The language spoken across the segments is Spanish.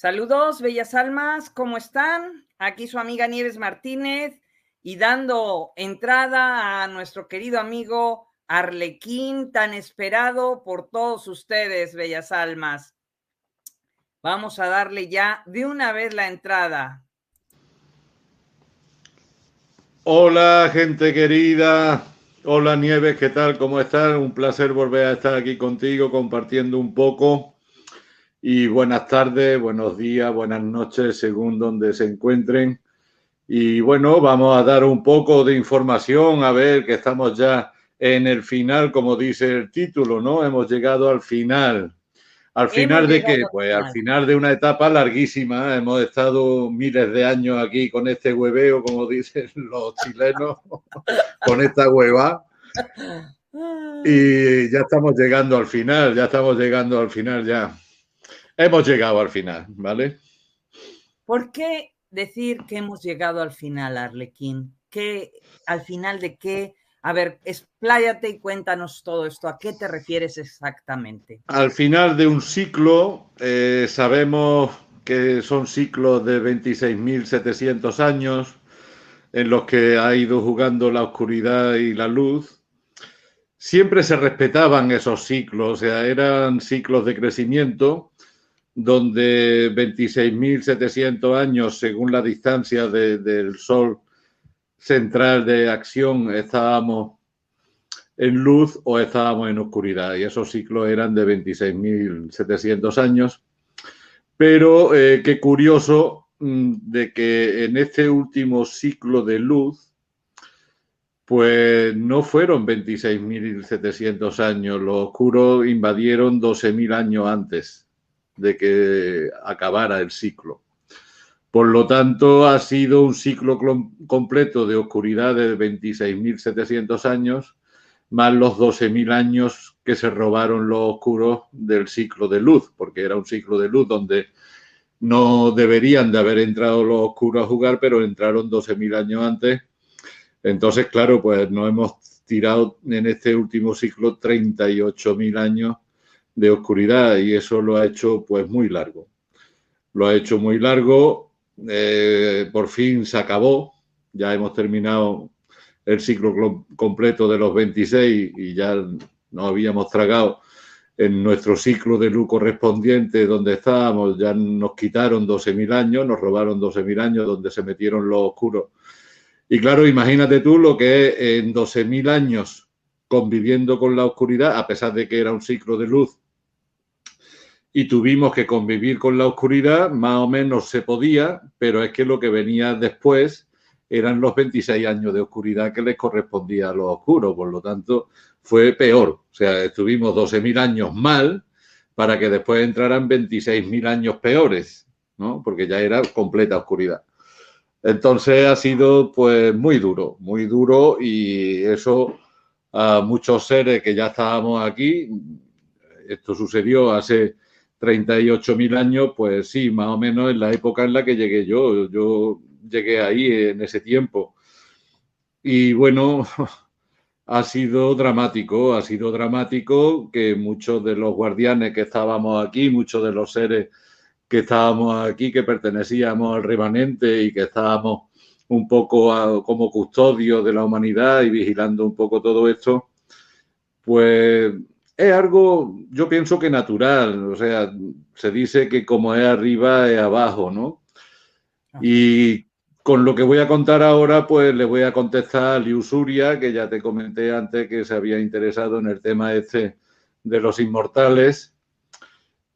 Saludos, bellas almas, ¿cómo están? Aquí su amiga Nieves Martínez y dando entrada a nuestro querido amigo Arlequín, tan esperado por todos ustedes, bellas almas. Vamos a darle ya de una vez la entrada. Hola, gente querida. Hola, Nieves, ¿qué tal? ¿Cómo están? Un placer volver a estar aquí contigo compartiendo un poco y buenas tardes, buenos días, buenas noches, según donde se encuentren. Y bueno, vamos a dar un poco de información, a ver que estamos ya en el final, como dice el título, ¿no? Hemos llegado al final. ¿Al final de qué? Pues al final de una etapa larguísima. Hemos estado miles de años aquí con este hueveo, como dicen los chilenos, con esta hueva. Y ya estamos llegando al final, ya estamos llegando al final ya. Hemos llegado al final, ¿vale? ¿Por qué decir que hemos llegado al final, Arlequín? ¿Qué, ¿Al final de qué? A ver, expláyate y cuéntanos todo esto. ¿A qué te refieres exactamente? Al final de un ciclo, eh, sabemos que son ciclos de 26.700 años en los que ha ido jugando la oscuridad y la luz. Siempre se respetaban esos ciclos, o sea, eran ciclos de crecimiento donde 26.700 años, según la distancia del Sol central de acción, estábamos en luz o estábamos en oscuridad. Y esos ciclos eran de 26.700 años. Pero eh, qué curioso mm, de que en este último ciclo de luz, pues no fueron 26.700 años, los oscuros invadieron 12.000 años antes de que acabara el ciclo. Por lo tanto, ha sido un ciclo completo de oscuridad de 26.700 años, más los 12.000 años que se robaron los oscuros del ciclo de luz, porque era un ciclo de luz donde no deberían de haber entrado los oscuros a jugar, pero entraron 12.000 años antes. Entonces, claro, pues nos hemos tirado en este último ciclo 38.000 años de oscuridad y eso lo ha hecho pues muy largo. Lo ha hecho muy largo, eh, por fin se acabó, ya hemos terminado el ciclo completo de los 26 y ya nos habíamos tragado en nuestro ciclo de luz correspondiente donde estábamos, ya nos quitaron 12.000 años, nos robaron 12.000 años donde se metieron los oscuros. Y claro, imagínate tú lo que es en 12.000 años conviviendo con la oscuridad, a pesar de que era un ciclo de luz y tuvimos que convivir con la oscuridad, más o menos se podía, pero es que lo que venía después eran los 26 años de oscuridad que les correspondía a los oscuros, por lo tanto fue peor, o sea, estuvimos 12.000 años mal para que después entraran 26.000 años peores, ¿no? Porque ya era completa oscuridad. Entonces ha sido pues muy duro, muy duro y eso a muchos seres que ya estábamos aquí, esto sucedió hace 38.000 años, pues sí, más o menos en la época en la que llegué yo. Yo llegué ahí en ese tiempo. Y bueno, ha sido dramático, ha sido dramático que muchos de los guardianes que estábamos aquí, muchos de los seres que estábamos aquí, que pertenecíamos al remanente y que estábamos un poco como custodios de la humanidad y vigilando un poco todo esto, pues es algo, yo pienso que natural, o sea, se dice que como es arriba es abajo, ¿no? Ah. Y con lo que voy a contar ahora, pues le voy a contestar a Liusuria, que ya te comenté antes que se había interesado en el tema este de los inmortales.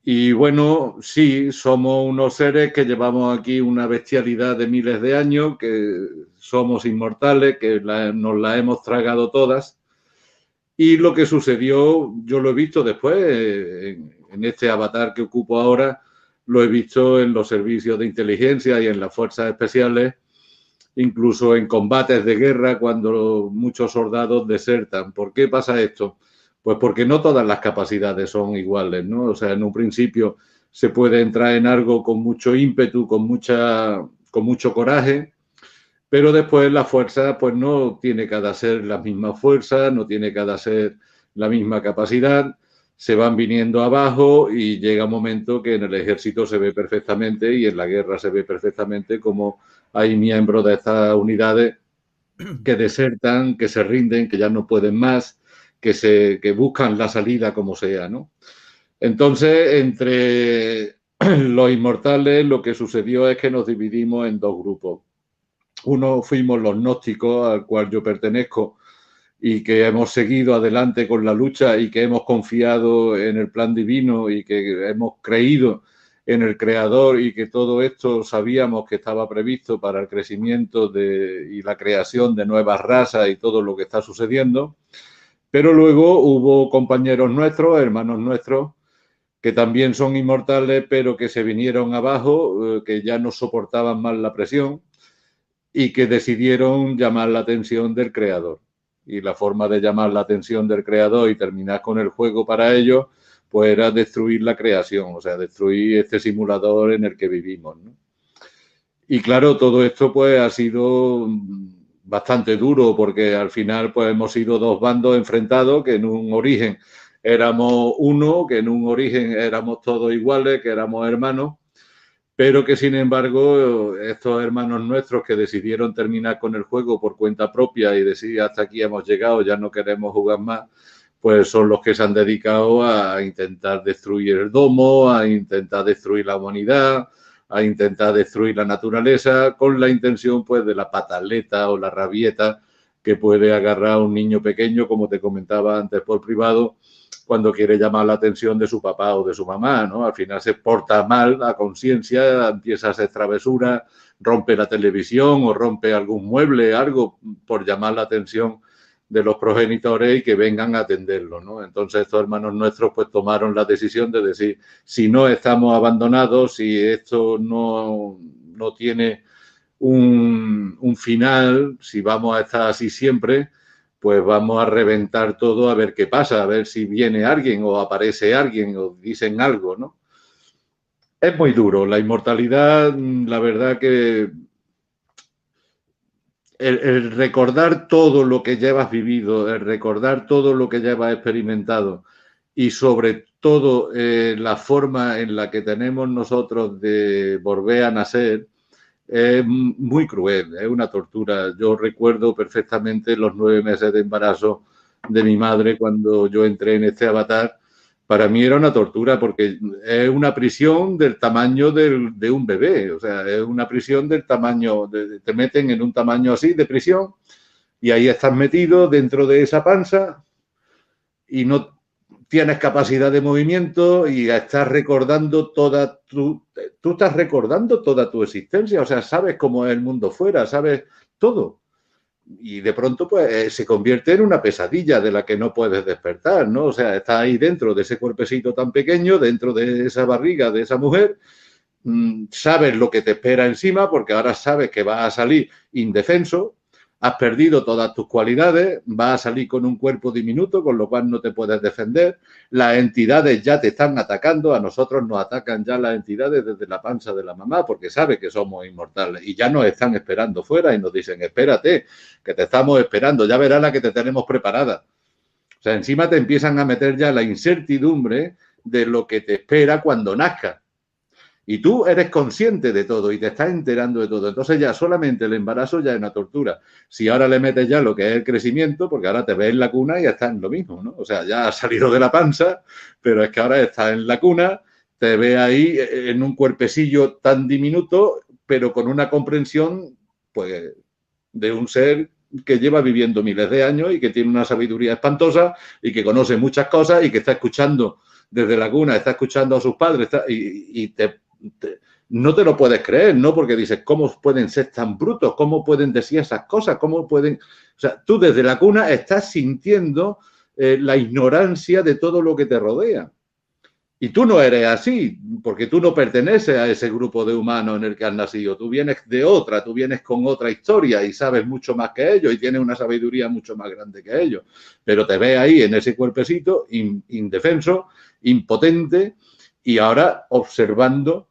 Y bueno, sí, somos unos seres que llevamos aquí una bestialidad de miles de años, que somos inmortales, que nos la hemos tragado todas y lo que sucedió, yo lo he visto después, en, este avatar que ocupo ahora, lo he visto en los servicios de inteligencia y en las fuerzas especiales, incluso en combates de guerra cuando muchos soldados desertan. ¿Por qué pasa esto? Pues porque no todas las capacidades son iguales, ¿no? O sea, en un principio se puede entrar en algo con mucho ímpetu, con, mucha, con mucho coraje, pero después la fuerza pues no tiene cada ser la misma fuerza, no tiene cada ser la misma capacidad, se van viniendo abajo y llega un momento que en el ejército se ve perfectamente y en la guerra se ve perfectamente como hay miembros de estas unidades que desertan, que se rinden, que ya no pueden más, que, se, que buscan la salida como sea, ¿no? Entonces, entre los inmortales lo que sucedió es que nos dividimos en dos grupos. Uno fuimos los gnósticos, al cual yo pertenezco, y que hemos seguido adelante con la lucha y que hemos confiado en el plan divino y que hemos creído en el creador y que todo esto sabíamos que estaba previsto para el crecimiento de, y la creación de nuevas razas y todo lo que está sucediendo. Pero luego hubo compañeros nuestros, hermanos nuestros, que también son inmortales, pero que se vinieron abajo, eh, que ya no soportaban más la presión y que decidieron llamar la atención del creador y la forma de llamar la atención del creador y terminar con el juego para ellos, pues era destruir la creación, o sea, destruir este simulador en el que vivimos. Y claro, todo esto pues ha sido bastante duro porque al final pues hemos sido dos bandos enfrentados que en un origen éramos uno, que en un origen éramos todos iguales, que éramos hermanos pero que sin embargo estos hermanos nuestros que decidieron terminar con el juego por cuenta propia y decir hasta aquí hemos llegado, ya no queremos jugar más, pues son los que se han dedicado a intentar destruir el domo, a intentar destruir la humanidad, a intentar destruir la naturaleza con la intención pues de la pataleta o la rabieta que puede agarrar a un niño pequeño, como te comentaba antes por privado, cuando quiere llamar la atención de su papá o de su mamá, ¿no? Al final se porta mal a conciencia, empieza a hacer travesuras, rompe la televisión o rompe algún mueble, algo por llamar la atención de los progenitores y que vengan a atenderlo, ¿no? Entonces estos hermanos nuestros pues tomaron la decisión de decir, si no estamos abandonados, si esto no, no tiene un, un final, si vamos a estar así siempre, pues vamos a reventar todo a ver qué pasa, a ver si viene alguien o aparece alguien o dicen algo, ¿no? Es muy duro. La inmortalidad, la verdad que el, recordar todo lo que llevas vivido, el recordar todo lo que llevas experimentado y sobre todo eh, la forma en la que tenemos nosotros de volver a nacer, es muy cruel, es una tortura. Yo recuerdo perfectamente los nueve meses de embarazo de mi madre cuando yo entré en este avatar. Para mí era una tortura porque es una prisión del tamaño de un bebé, o sea, es una prisión del tamaño, te meten en un tamaño así de prisión y ahí estás metido dentro de esa panza y no tienes capacidad de movimiento y estás recordando toda tu, tú estás recordando toda tu existencia, o sea, sabes cómo es el mundo fuera, sabes todo. Y de pronto, pues, eh, se convierte en una pesadilla de la que no puedes despertar, ¿no? O sea, estás ahí dentro de ese cuerpecito tan pequeño, dentro de esa barriga de esa mujer, mm, sabes lo que te espera encima, porque ahora sabes que vas a salir indefenso, has perdido todas tus cualidades, vas a salir con un cuerpo diminuto, con lo cual no te puedes defender, las entidades ya te están atacando, a nosotros nos atacan ya las entidades desde la panza de la mamá, porque sabe que somos inmortales y ya nos están esperando fuera y nos dicen, espérate, que te estamos esperando, ya verás la que te tenemos preparada. O sea, encima te empiezan a meter ya la incertidumbre de lo que te espera cuando nazcas. Y tú eres consciente de todo y te estás enterando de todo. Entonces ya solamente el embarazo ya es una tortura. Si ahora le metes ya lo que es el crecimiento, porque ahora te ves en la cuna y ya está en lo mismo, ¿no? O sea, ya has salido de la panza, pero es que ahora estás en la cuna, te ves ahí en un cuerpecillo tan diminuto, pero con una comprensión, pues, de un ser que lleva viviendo miles de años y que tiene una sabiduría espantosa y que conoce muchas cosas y que está escuchando desde la cuna, está escuchando a sus padres y, y te no te lo puedes creer, ¿no? Porque dices, ¿cómo pueden ser tan brutos? ¿Cómo pueden decir esas cosas? ¿Cómo pueden...? O sea, tú desde la cuna estás sintiendo eh, la ignorancia de todo lo que te rodea. Y tú no eres así, porque tú no perteneces a ese grupo de humanos en el que has nacido. Tú vienes de otra, tú vienes con otra historia y sabes mucho más que ellos y tienes una sabiduría mucho más grande que ellos. Pero te ves ahí en ese cuerpecito indefenso, impotente y ahora observando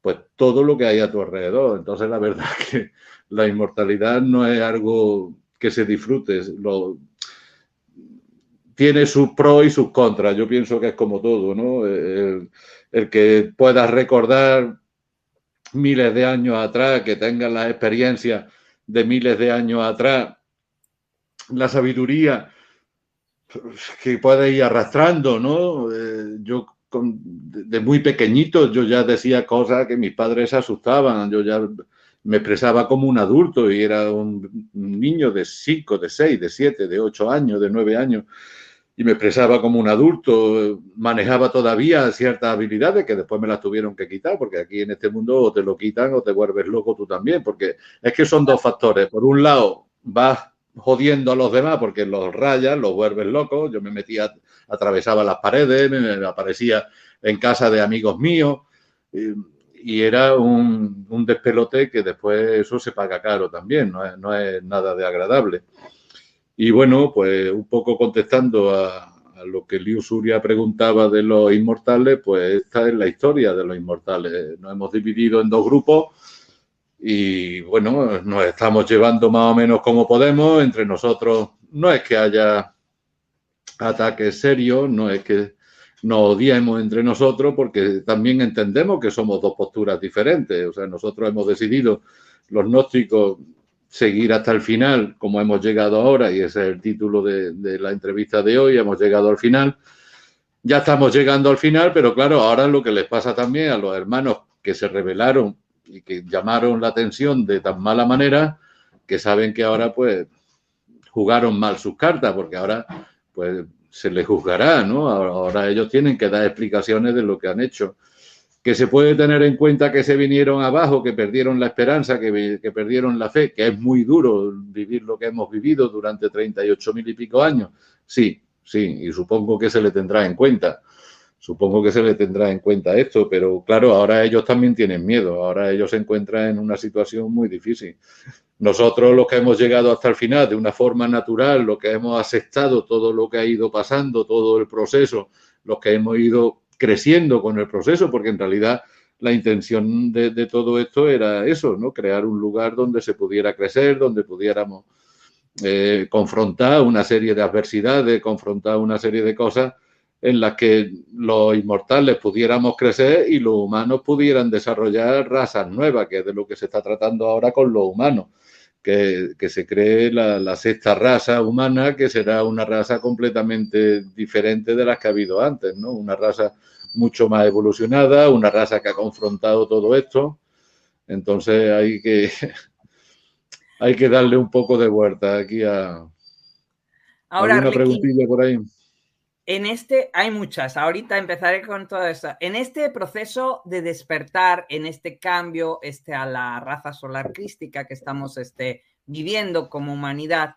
pues todo lo que hay a tu alrededor. Entonces, la verdad que la inmortalidad no es algo que se disfrute, lo, tiene sus pros y sus contras. Yo pienso que es como todo, ¿no? El, que puedas recordar miles de años atrás, que tengas la experiencia de miles de años atrás, la sabiduría que puedes ir arrastrando, ¿no? Eh, yo de muy pequeñito yo ya decía cosas que mis padres asustaban, yo ya me expresaba como un adulto y era un niño de 5, de 6, de 7, de 8 años, de 9 años y me expresaba como un adulto, manejaba todavía ciertas habilidades que después me las tuvieron que quitar, porque aquí en este mundo o te lo quitan o te vuelves loco tú también, porque es que son dos factores. Por un lado, vas jodiendo a los demás porque los rayas, los vuelves locos. Yo me metía, atravesaba las paredes, me aparecía en casa de amigos míos y, era un, despelote que después eso se paga caro también, no es, nada de agradable. Y bueno, pues un poco contestando a, lo que Liu Suria preguntaba de los inmortales, pues esta es la historia de los inmortales. Nos hemos dividido en dos grupos y bueno, nos estamos llevando más o menos como podemos. Entre nosotros no es que haya ataques serios, no es que nos odiemos entre nosotros, porque también entendemos que somos dos posturas diferentes. O sea, nosotros hemos decidido, los gnósticos, seguir hasta el final, como hemos llegado ahora, y ese es el título de, la entrevista de hoy, hemos llegado al final. Ya estamos llegando al final, pero claro, ahora lo que les pasa también a los hermanos que se rebelaron y que llamaron la atención de tan mala manera, que saben que ahora pues jugaron mal sus cartas, porque ahora pues se les juzgará, ¿no? Ahora ellos tienen que dar explicaciones de lo que han hecho que se puede tener en cuenta que se vinieron abajo, que perdieron la esperanza, que, perdieron la fe, que es muy duro vivir lo que hemos vivido durante 38 mil y pico años. Sí, sí, y supongo que se le tendrá en cuenta. Supongo que se le tendrá en cuenta esto, pero claro, ahora ellos también tienen miedo, ahora ellos se encuentran en una situación muy difícil. Nosotros los que hemos llegado hasta el final de una forma natural, los que hemos aceptado todo lo que ha ido pasando, todo el proceso, los que hemos ido creciendo con el proceso, porque en realidad la intención de, todo esto era eso, ¿no? Crear un lugar donde se pudiera crecer, donde pudiéramos eh, confrontar una serie de adversidades, confrontar una serie de cosas en las que los inmortales pudiéramos crecer y los humanos pudieran desarrollar razas nuevas, que es de lo que se está tratando ahora con los humanos, que, se cree la, la, sexta raza humana, que será una raza completamente diferente de las que ha habido antes, ¿no? Una raza mucho más evolucionada, una raza que ha confrontado todo esto. Entonces hay que, hay que darle un poco de vuelta aquí a... Ahora, una preguntilla por ahí? En este, hay muchas, ahorita empezaré con todo esto. En este proceso de despertar, en este cambio este, a la raza solar crística que estamos este, viviendo como humanidad,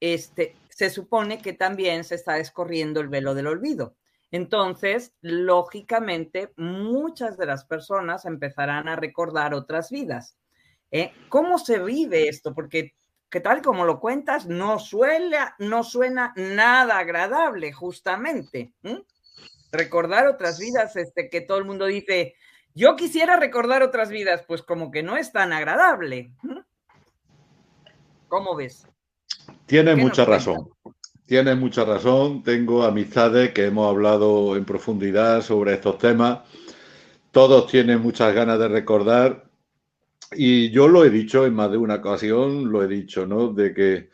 este, se supone que también se está descorriendo el velo del olvido. Entonces, lógicamente, muchas de las personas empezarán a recordar otras vidas. ¿eh? ¿Cómo se vive esto? Porque que tal como lo cuentas, no, suena, no suena nada agradable, justamente. Recordar otras vidas, este, que todo el mundo dice, yo quisiera recordar otras vidas, pues como que no es tan agradable. ¿Cómo ves? Tiene mucha razón. Tienes mucha razón. Tengo amistades que hemos hablado en profundidad sobre estos temas. Todos tienen muchas ganas de recordar. Y yo lo he dicho en más de una ocasión, lo he dicho, ¿no? De que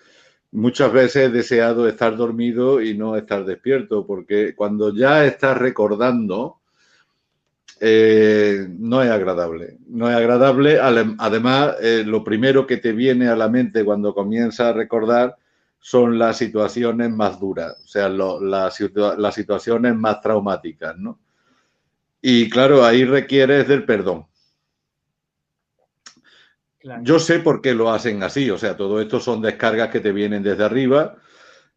muchas veces he deseado estar dormido y no estar despierto, porque cuando ya estás recordando, eh, no es agradable. No es agradable. Además, eh, lo primero que te viene a la mente cuando comienzas a recordar son las situaciones más duras, o sea, las situaciones más traumáticas, ¿no? Y claro, ahí requieres del perdón. Yo sé por qué lo hacen así, o sea, todo esto son descargas que te vienen desde arriba,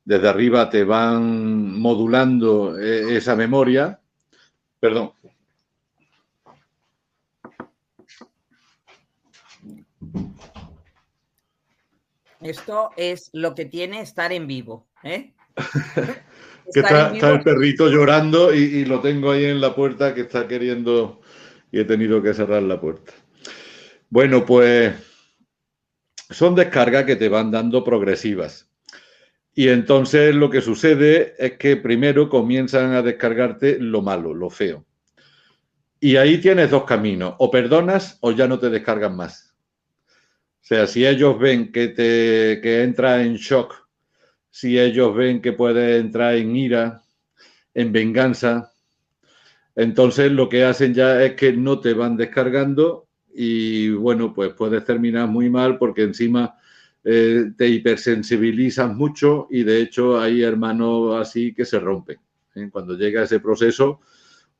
desde arriba te van modulando eh, esa memoria. Perdón. Esto es lo que tiene estar en vivo. ¿eh? que está, el perrito llorando y, lo tengo ahí en la puerta que está queriendo y he tenido que cerrar la puerta. Bueno, pues son descargas que te van dando progresivas. Y entonces lo que sucede es que primero comienzan a descargarte lo malo, lo feo. Y ahí tienes dos caminos, o perdonas o ya no te descargan más. O sea, si ellos ven que te que entra en shock, si ellos ven que puedes entrar en ira, en venganza, entonces lo que hacen ya es que no te van descargando y bueno, pues puedes terminar muy mal porque encima eh, te hipersensibilizas mucho y de hecho hay hermanos así que se rompen. ¿eh? Cuando llega ese proceso,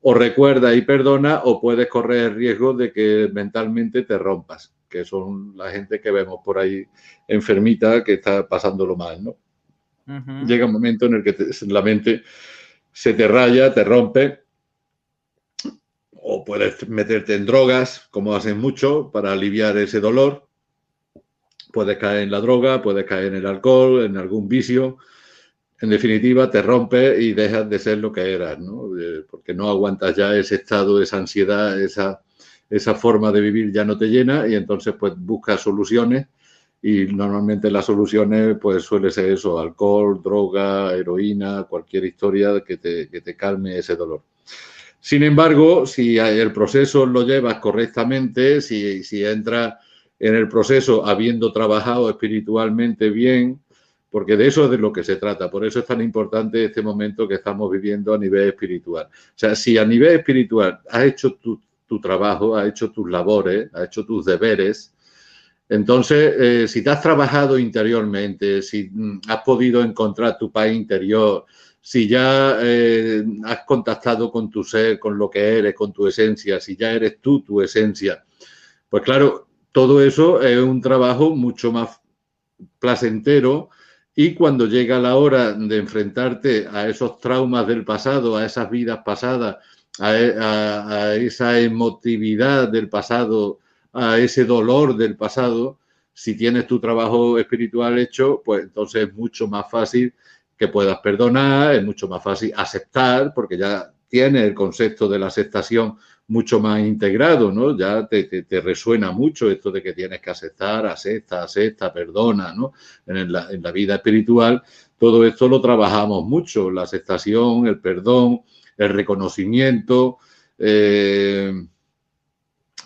o recuerda y perdona o puedes correr el riesgo de que mentalmente te rompas, que son la gente que vemos por ahí enfermita que está pasándolo mal, ¿no? Llega un momento en el que la mente se te raya, te rompe, o puedes meterte en drogas, como hacen mucho, para aliviar ese dolor. Puedes caer en la droga, puedes caer en el alcohol, en algún vicio. En definitiva, te rompe y dejas de ser lo que eras, ¿no? Porque no aguantas ya ese estado, esa ansiedad, esa, esa forma de vivir ya no te llena y entonces pues buscas soluciones y normalmente las soluciones pues suele ser eso, alcohol, droga, heroína, cualquier historia que te, que te calme ese dolor. Sin embargo, si el proceso lo llevas correctamente, si, si entras en el proceso habiendo trabajado espiritualmente bien, porque de eso es de lo que se trata. Por eso es tan importante este momento que estamos viviendo a nivel espiritual. O sea, si a nivel espiritual has hecho tu, trabajo, has hecho tus labores, has hecho tus deberes, entonces, eh, si te has trabajado interiormente, si mm, has podido encontrar tu paz interior, si ya eh, has contactado con tu ser, con lo que eres, con tu esencia, si ya eres tú tu esencia, pues claro, todo eso es un trabajo mucho más placentero y cuando llega la hora de enfrentarte a esos traumas del pasado, a esas vidas pasadas, a, e, a esa emotividad del pasado, a ese dolor del pasado, si tienes tu trabajo espiritual hecho, pues entonces es mucho más fácil que puedas perdonar, es mucho más fácil aceptar, porque ya tienes el concepto de la aceptación mucho más integrado, ¿no? Ya te, resuena mucho esto de que tienes que aceptar, acepta, acepta, perdona, ¿no? En la, en la vida espiritual, todo esto lo trabajamos mucho, la aceptación, el perdón, el reconocimiento, eh,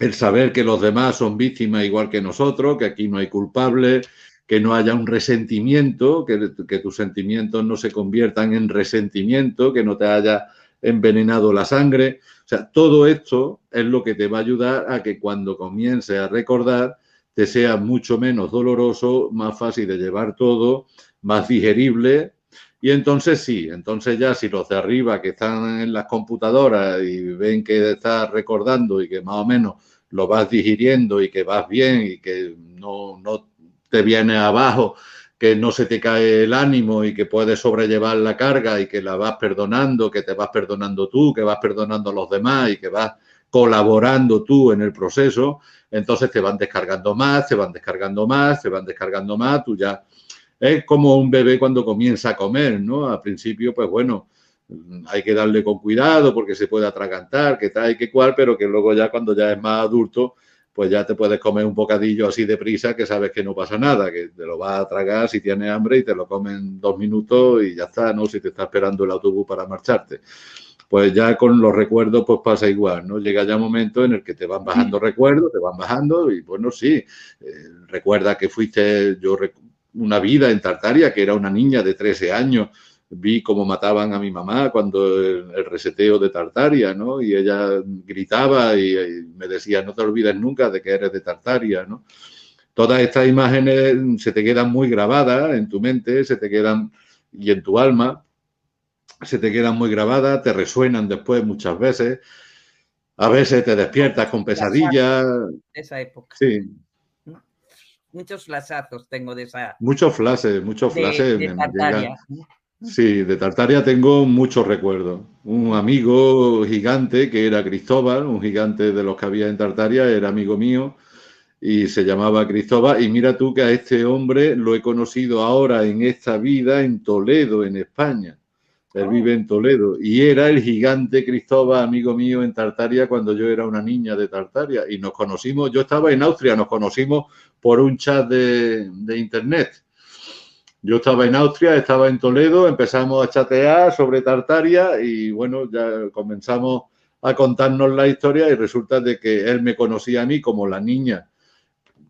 el saber que los demás son víctimas igual que nosotros, que aquí no hay culpables, que no haya un resentimiento, que, que, tus sentimientos no se conviertan en resentimiento, que no te haya envenenado la sangre. O sea, todo esto es lo que te va a ayudar a que cuando comiences a recordar te sea mucho menos doloroso, más fácil de llevar todo, más digerible. Y entonces sí, entonces ya si los de arriba que están en las computadoras y ven que estás recordando y que más o menos lo vas digiriendo y que vas bien y que no, no te viene abajo, que no se te cae el ánimo y que puedes sobrellevar la carga y que la vas perdonando, que te vas perdonando tú, que vas perdonando a los demás y que vas colaborando tú en el proceso, entonces te van descargando más, te van descargando más, te van descargando más, tú ya es como un bebé cuando comienza a comer, ¿no? Al principio, pues bueno, hay que darle con cuidado porque se puede atragantar, que tal y que cual, pero que luego ya cuando ya es más adulto, pues ya te puedes comer un bocadillo así de prisa que sabes que no pasa nada, que te lo vas a tragar si tienes hambre y te lo comen dos minutos y ya está, ¿no? Si te está esperando el autobús para marcharte. Pues ya con los recuerdos pues pasa igual, ¿no? Llega ya un momento en el que te van bajando recuerdos, te van bajando y bueno, sí, eh, recuerda que fuiste yo una vida en Tartaria, que era una niña de 13 años, vi cómo mataban a mi mamá cuando el, reseteo de Tartaria, ¿no? Y ella gritaba y, me decía, no te olvides nunca de que eres de Tartaria, ¿no? Todas estas imágenes se te quedan muy grabadas en tu mente, se te quedan y en tu alma, se te quedan muy grabadas, te resuenan después muchas veces. A veces te despiertas con pesadillas. Esa época. Sí. Muchos flashazos tengo de esa. Muchos flashes, muchos flashes. De, de Tartaria. Sí, de Tartaria tengo muchos recuerdos. Un amigo gigante que era Cristóbal, un gigante de los que había en Tartaria, era amigo mío y se llamaba Cristóbal. Y mira tú que a este hombre lo he conocido ahora en esta vida en Toledo, en España. Él vive en Toledo y era el gigante Cristóbal, amigo mío en Tartaria cuando yo era una niña de Tartaria. Y nos conocimos, yo estaba en Austria, nos conocimos por un chat de, de internet Yo estaba en Austria, estaba en Toledo, empezamos a chatear sobre Tartaria y bueno, ya comenzamos a contarnos la historia y resulta de que él me conocía a mí como la niña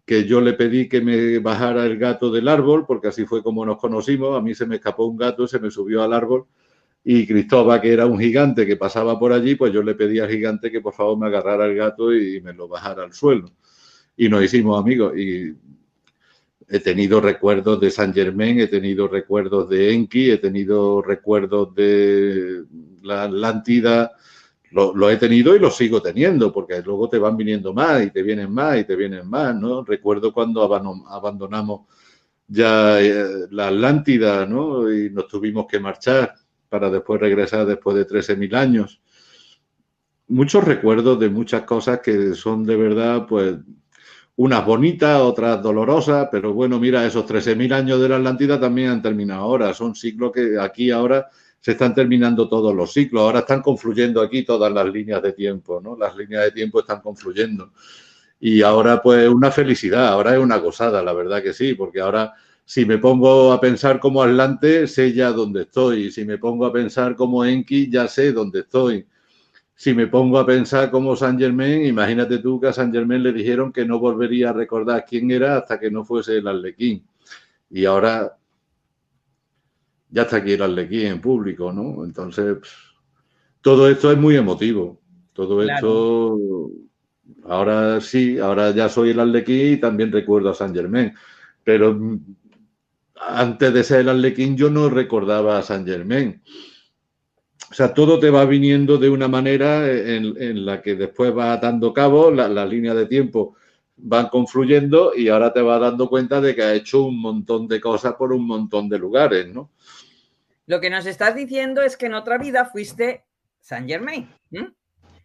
que yo le pedí que me bajara el gato del árbol, porque así fue como nos conocimos, a mí se me escapó un gato, se me subió al árbol y Cristóbal, que era un gigante que pasaba por allí, pues yo le pedí al gigante que por favor me agarrara el gato y me lo bajara al suelo. Y nos hicimos amigos y he tenido recuerdos de San Germain, he tenido recuerdos de Enki, he tenido recuerdos de la Atlántida, lo, he tenido y lo sigo teniendo, porque luego te van viniendo más y te vienen más y te vienen más, ¿no? Recuerdo cuando abandonamos ya eh, la Atlántida, ¿no? Y nos tuvimos que marchar para después regresar después de 13.000 años. Muchos recuerdos de muchas cosas que son de verdad, pues, unas bonitas, otras dolorosas, pero bueno, mira, esos 13.000 años de la Atlántida también han terminado ahora, son siglos que aquí ahora se están terminando todos los ciclos, ahora están confluyendo aquí todas las líneas de tiempo, ¿no? Las líneas de tiempo están confluyendo. Y ahora pues una felicidad, ahora es una gozada, la verdad que sí, porque ahora si me pongo a pensar como Atlante, sé ya dónde estoy. Si me pongo a pensar como Enki, ya sé dónde estoy. Si me pongo a pensar como San Germain, imagínate tú que a San Germain le dijeron que no volvería a recordar quién era hasta que no fuese el Arlequín. Y ahora ya está aquí el Arlequín en público, ¿no? Entonces, todo esto es muy emotivo. Todo esto, ahora sí, ahora ya soy el Arlequín y también recuerdo a San Germain. Pero antes de ser el Arlequín yo no recordaba a San Germain. O sea, todo te va viniendo de una manera en, la que después va dando cabo, la, la línea de tiempo van confluyendo y ahora te vas dando cuenta de que ha hecho un montón de cosas por un montón de lugares, ¿no? Lo que nos estás diciendo es que en otra vida fuiste Saint Germain.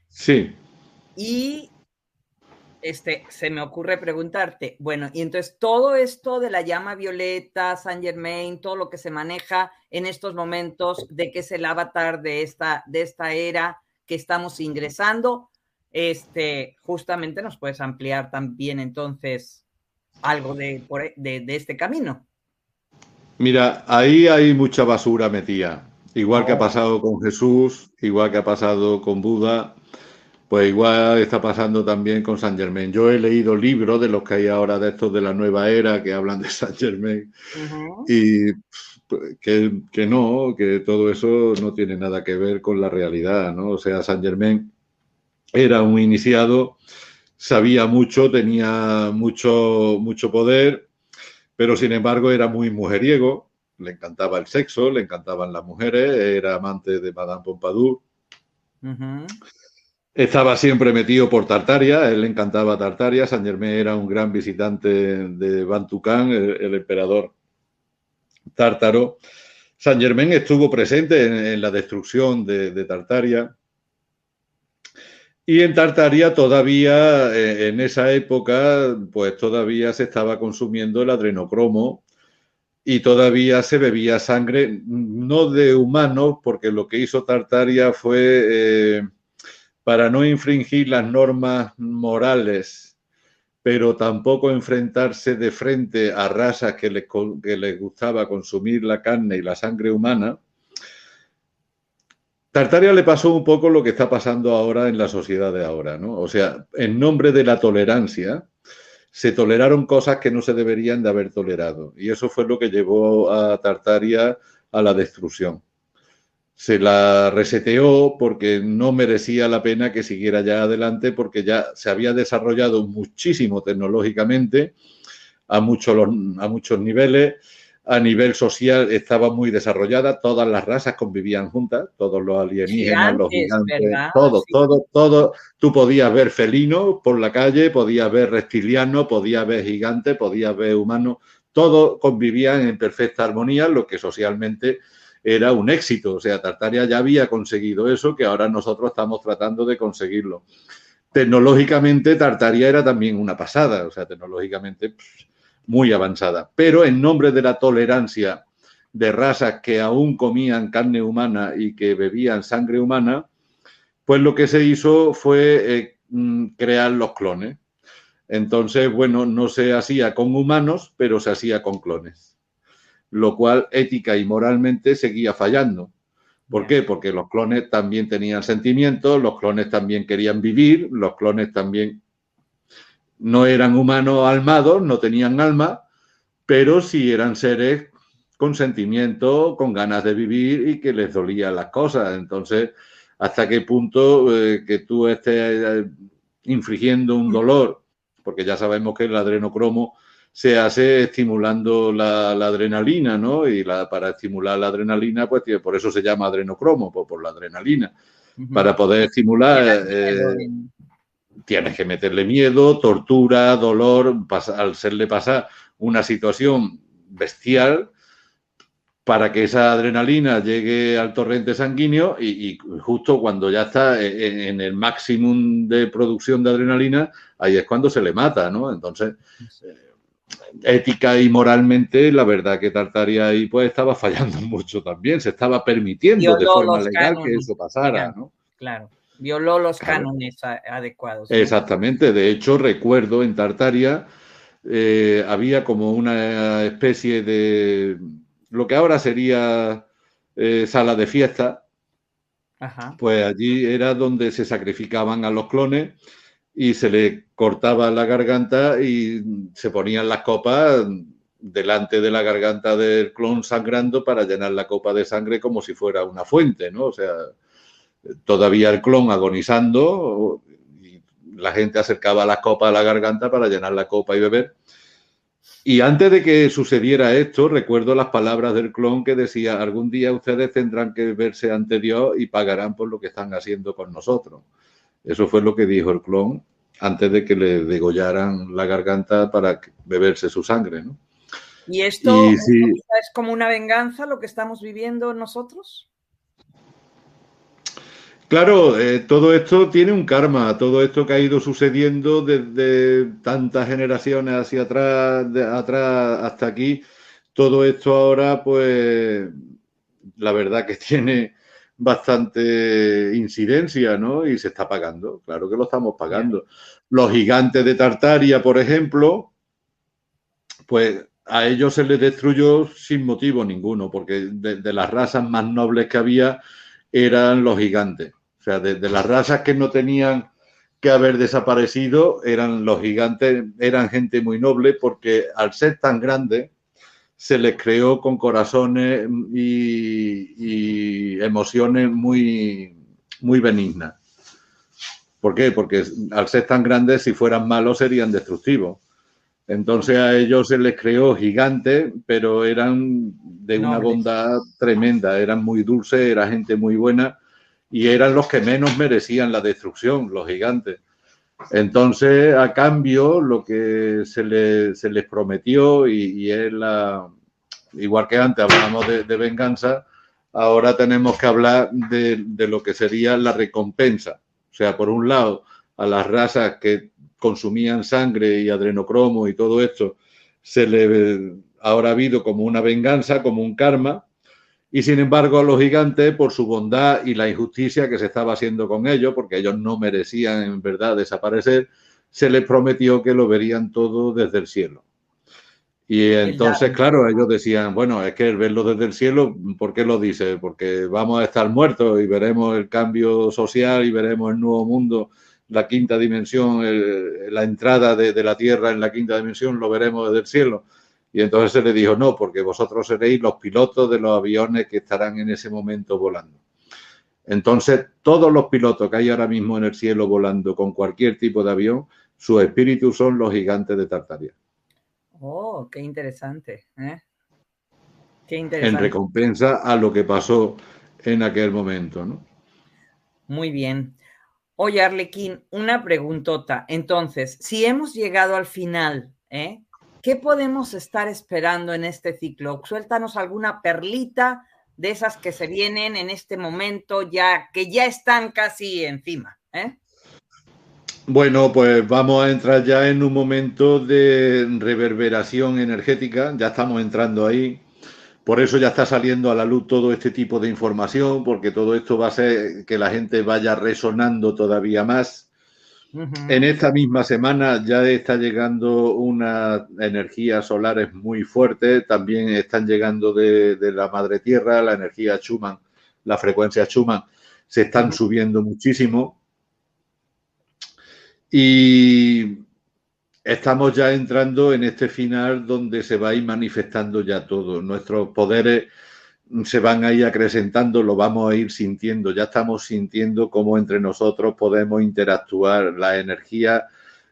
Sí. Y este, se me ocurre preguntarte, bueno, y entonces todo esto de la llama violeta, Saint Germain, todo lo que se maneja en estos momentos, de que es el avatar de esta, de esta era que estamos ingresando, este, justamente nos puedes ampliar también entonces algo de, de este camino. Mira, ahí hay mucha basura metida. Igual que ha oh. pasado con Jesús, igual que ha pasado con Buda, pues igual está pasando también con San Germain. Yo he leído libros de los que hay ahora de estos de la nueva era que hablan de San Germain y que, que, no, que todo eso no tiene nada que ver con la realidad, ¿no? O sea, San Germain era un iniciado, sabía mucho, tenía mucho, mucho poder, pero sin embargo era muy mujeriego, le encantaba el sexo, le encantaban las mujeres, era amante de Madame Pompadour. Estaba siempre metido por Tartaria, él encantaba Tartaria, San Germain era un gran visitante de Bantucán, el, emperador tártaro. San Germain estuvo presente en, la destrucción de Tartaria, y en Tartaria todavía, eh, en esa época, pues todavía se estaba consumiendo el adrenocromo y todavía se bebía sangre, no de humanos, porque lo que hizo Tartaria fue, eh, para no infringir las normas morales, pero tampoco enfrentarse de frente a razas que les, que les gustaba consumir la carne y la sangre humana, Tartaria le pasó un poco lo que está pasando ahora en la sociedad de ahora, ¿no? O sea, en nombre de la tolerancia, se toleraron cosas que no se deberían de haber tolerado. Y eso fue lo que llevó a Tartaria a la destrucción. Se la reseteó porque no merecía la pena que siguiera ya adelante, porque ya se había desarrollado muchísimo tecnológicamente a muchos, a muchos niveles. A nivel social estaba muy desarrollada, todas las razas convivían juntas, todos los alienígenas, los gigantes, todos, todo, todo. Tú podías ver felino por la calle, podías ver reptiliano, podías ver gigante, podías ver humano, todos convivían en perfecta armonía, lo que socialmente era un éxito. O sea, Tartaria ya había conseguido eso, que ahora nosotros estamos tratando de conseguirlo. Tecnológicamente, Tartaria era también una pasada, o sea, tecnológicamente muy avanzada. Pero en nombre de la tolerancia de razas que aún comían carne humana y que bebían sangre humana, pues lo que se hizo fue eh, mm, crear los clones. Entonces, bueno, no se hacía con humanos, pero se hacía con clones. Lo cual ética y moralmente seguía fallando. ¿Por qué? Porque los clones también tenían sentimientos, los clones también querían vivir, los clones también no eran humanos almados, no tenían alma, pero sí eran seres con sentimiento, con ganas de vivir y que les dolían las cosas. Entonces, ¿hasta qué punto eh, que tú estés eh, infligiendo un dolor? Porque ya sabemos que el adrenocromo se hace estimulando la, adrenalina, ¿no? Y la, para estimular la adrenalina, pues por eso se llama adrenocromo, por, la adrenalina. Para poder estimular, eh, tienes que meterle miedo, tortura, dolor, al serle pasar una situación bestial para que esa adrenalina llegue al torrente sanguíneo y, justo cuando ya está en, el máximo de producción de adrenalina, ahí es cuando se le mata, ¿no? Entonces, eh, ética y moralmente, la verdad que Tartaria ahí pues estaba fallando mucho también, se estaba permitiendo de forma legal que eso pasara, ¿no? Claro violó los cánones adecuados. Exactamente, de hecho recuerdo en Tartaria eh, había como una especie de lo que ahora sería eh, sala de fiesta, pues allí era donde se sacrificaban a los clones y se le cortaba la garganta y se ponían las copas delante de la garganta del clon sangrando para llenar la copa de sangre como si fuera una fuente, ¿no? O sea, todavía el clon agonizando, la gente acercaba la copa a la garganta para llenar la copa y beber. Y antes de que sucediera esto, recuerdo las palabras del clon que decía, algún día ustedes tendrán que verse ante Dios y pagarán por lo que están haciendo con nosotros. Eso fue lo que dijo el clon antes de que le degollaran la garganta para beberse su sangre. ¿no? ¿Y esto es como una venganza lo que estamos viviendo nosotros? Claro, eh, todo esto tiene un karma, todo esto que ha ido sucediendo desde tantas generaciones hacia atrás, de atrás hasta aquí, todo esto ahora, pues, la verdad que tiene bastante incidencia, ¿no? Y se está pagando, claro que lo estamos pagando. Los gigantes de Tartaria, por ejemplo, pues a ellos se les destruyó sin motivo ninguno, porque de las razas más nobles que había eran los gigantes o sea, de, las razas que no tenían que haber desaparecido, eran los gigantes, eran gente muy noble porque al ser tan grandes se les creó con corazones y, emociones muy, muy benignas. ¿Por qué? Porque al ser tan grandes, si fueran malos, serían destructivos. Entonces a ellos se les creó gigantes, pero eran de una bondad tremenda, eran muy dulces, era gente muy buena y eran los que menos merecían la destrucción, los gigantes. Entonces, a cambio, lo que se, les prometió, y, es la, igual que antes hablábamos de, venganza, ahora tenemos que hablar de, de, lo que sería la recompensa. O sea, por un lado, a las razas que consumían sangre y adrenocromo y todo esto, se le ahora ha habido como una venganza, como un karma, y sin embargo, a los gigantes, por su bondad y la injusticia que se estaba haciendo con ellos, porque ellos no merecían en verdad desaparecer, se les prometió que lo verían todo desde el cielo. Y entonces, claro, ellos decían, bueno, es que el verlo desde el cielo, ¿por qué lo dice? Porque vamos a estar muertos y veremos el cambio social y veremos el nuevo mundo, la quinta dimensión, la entrada de, de la Tierra en la quinta dimensión, lo veremos desde el cielo. Y entonces se le dijo, no, porque vosotros seréis los pilotos de los aviones que estarán en ese momento volando. Entonces, todos los pilotos que hay ahora mismo en el cielo volando con cualquier tipo de avión, su espíritu son los gigantes de Tartaria. Oh, qué interesante. ¿eh? Qué interesante. En recompensa a lo que pasó en aquel momento, ¿no? Muy bien. Oye, Arlequín, una preguntota. Entonces, si hemos llegado al final, ¿eh? ¿Qué podemos estar esperando en este ciclo? Suéltanos alguna perlita de esas que se vienen en este momento, ya que ya están casi encima. ¿eh? Bueno, pues vamos a entrar ya en un momento de reverberación energética, ya estamos entrando ahí. Por eso ya está saliendo a la luz todo este tipo de información, porque todo esto va a hacer que la gente vaya resonando todavía más En esta misma semana ya está llegando una energía solares muy fuerte, también están llegando de, la madre tierra, la energía Schumann, la frecuencia Schumann, se están subiendo muchísimo. Y estamos ya entrando en este final donde se va a ir manifestando ya todo. Nuestros poderes se van a ir acrecentando, lo vamos a ir sintiendo. Ya estamos sintiendo cómo entre nosotros podemos interactuar. La energía,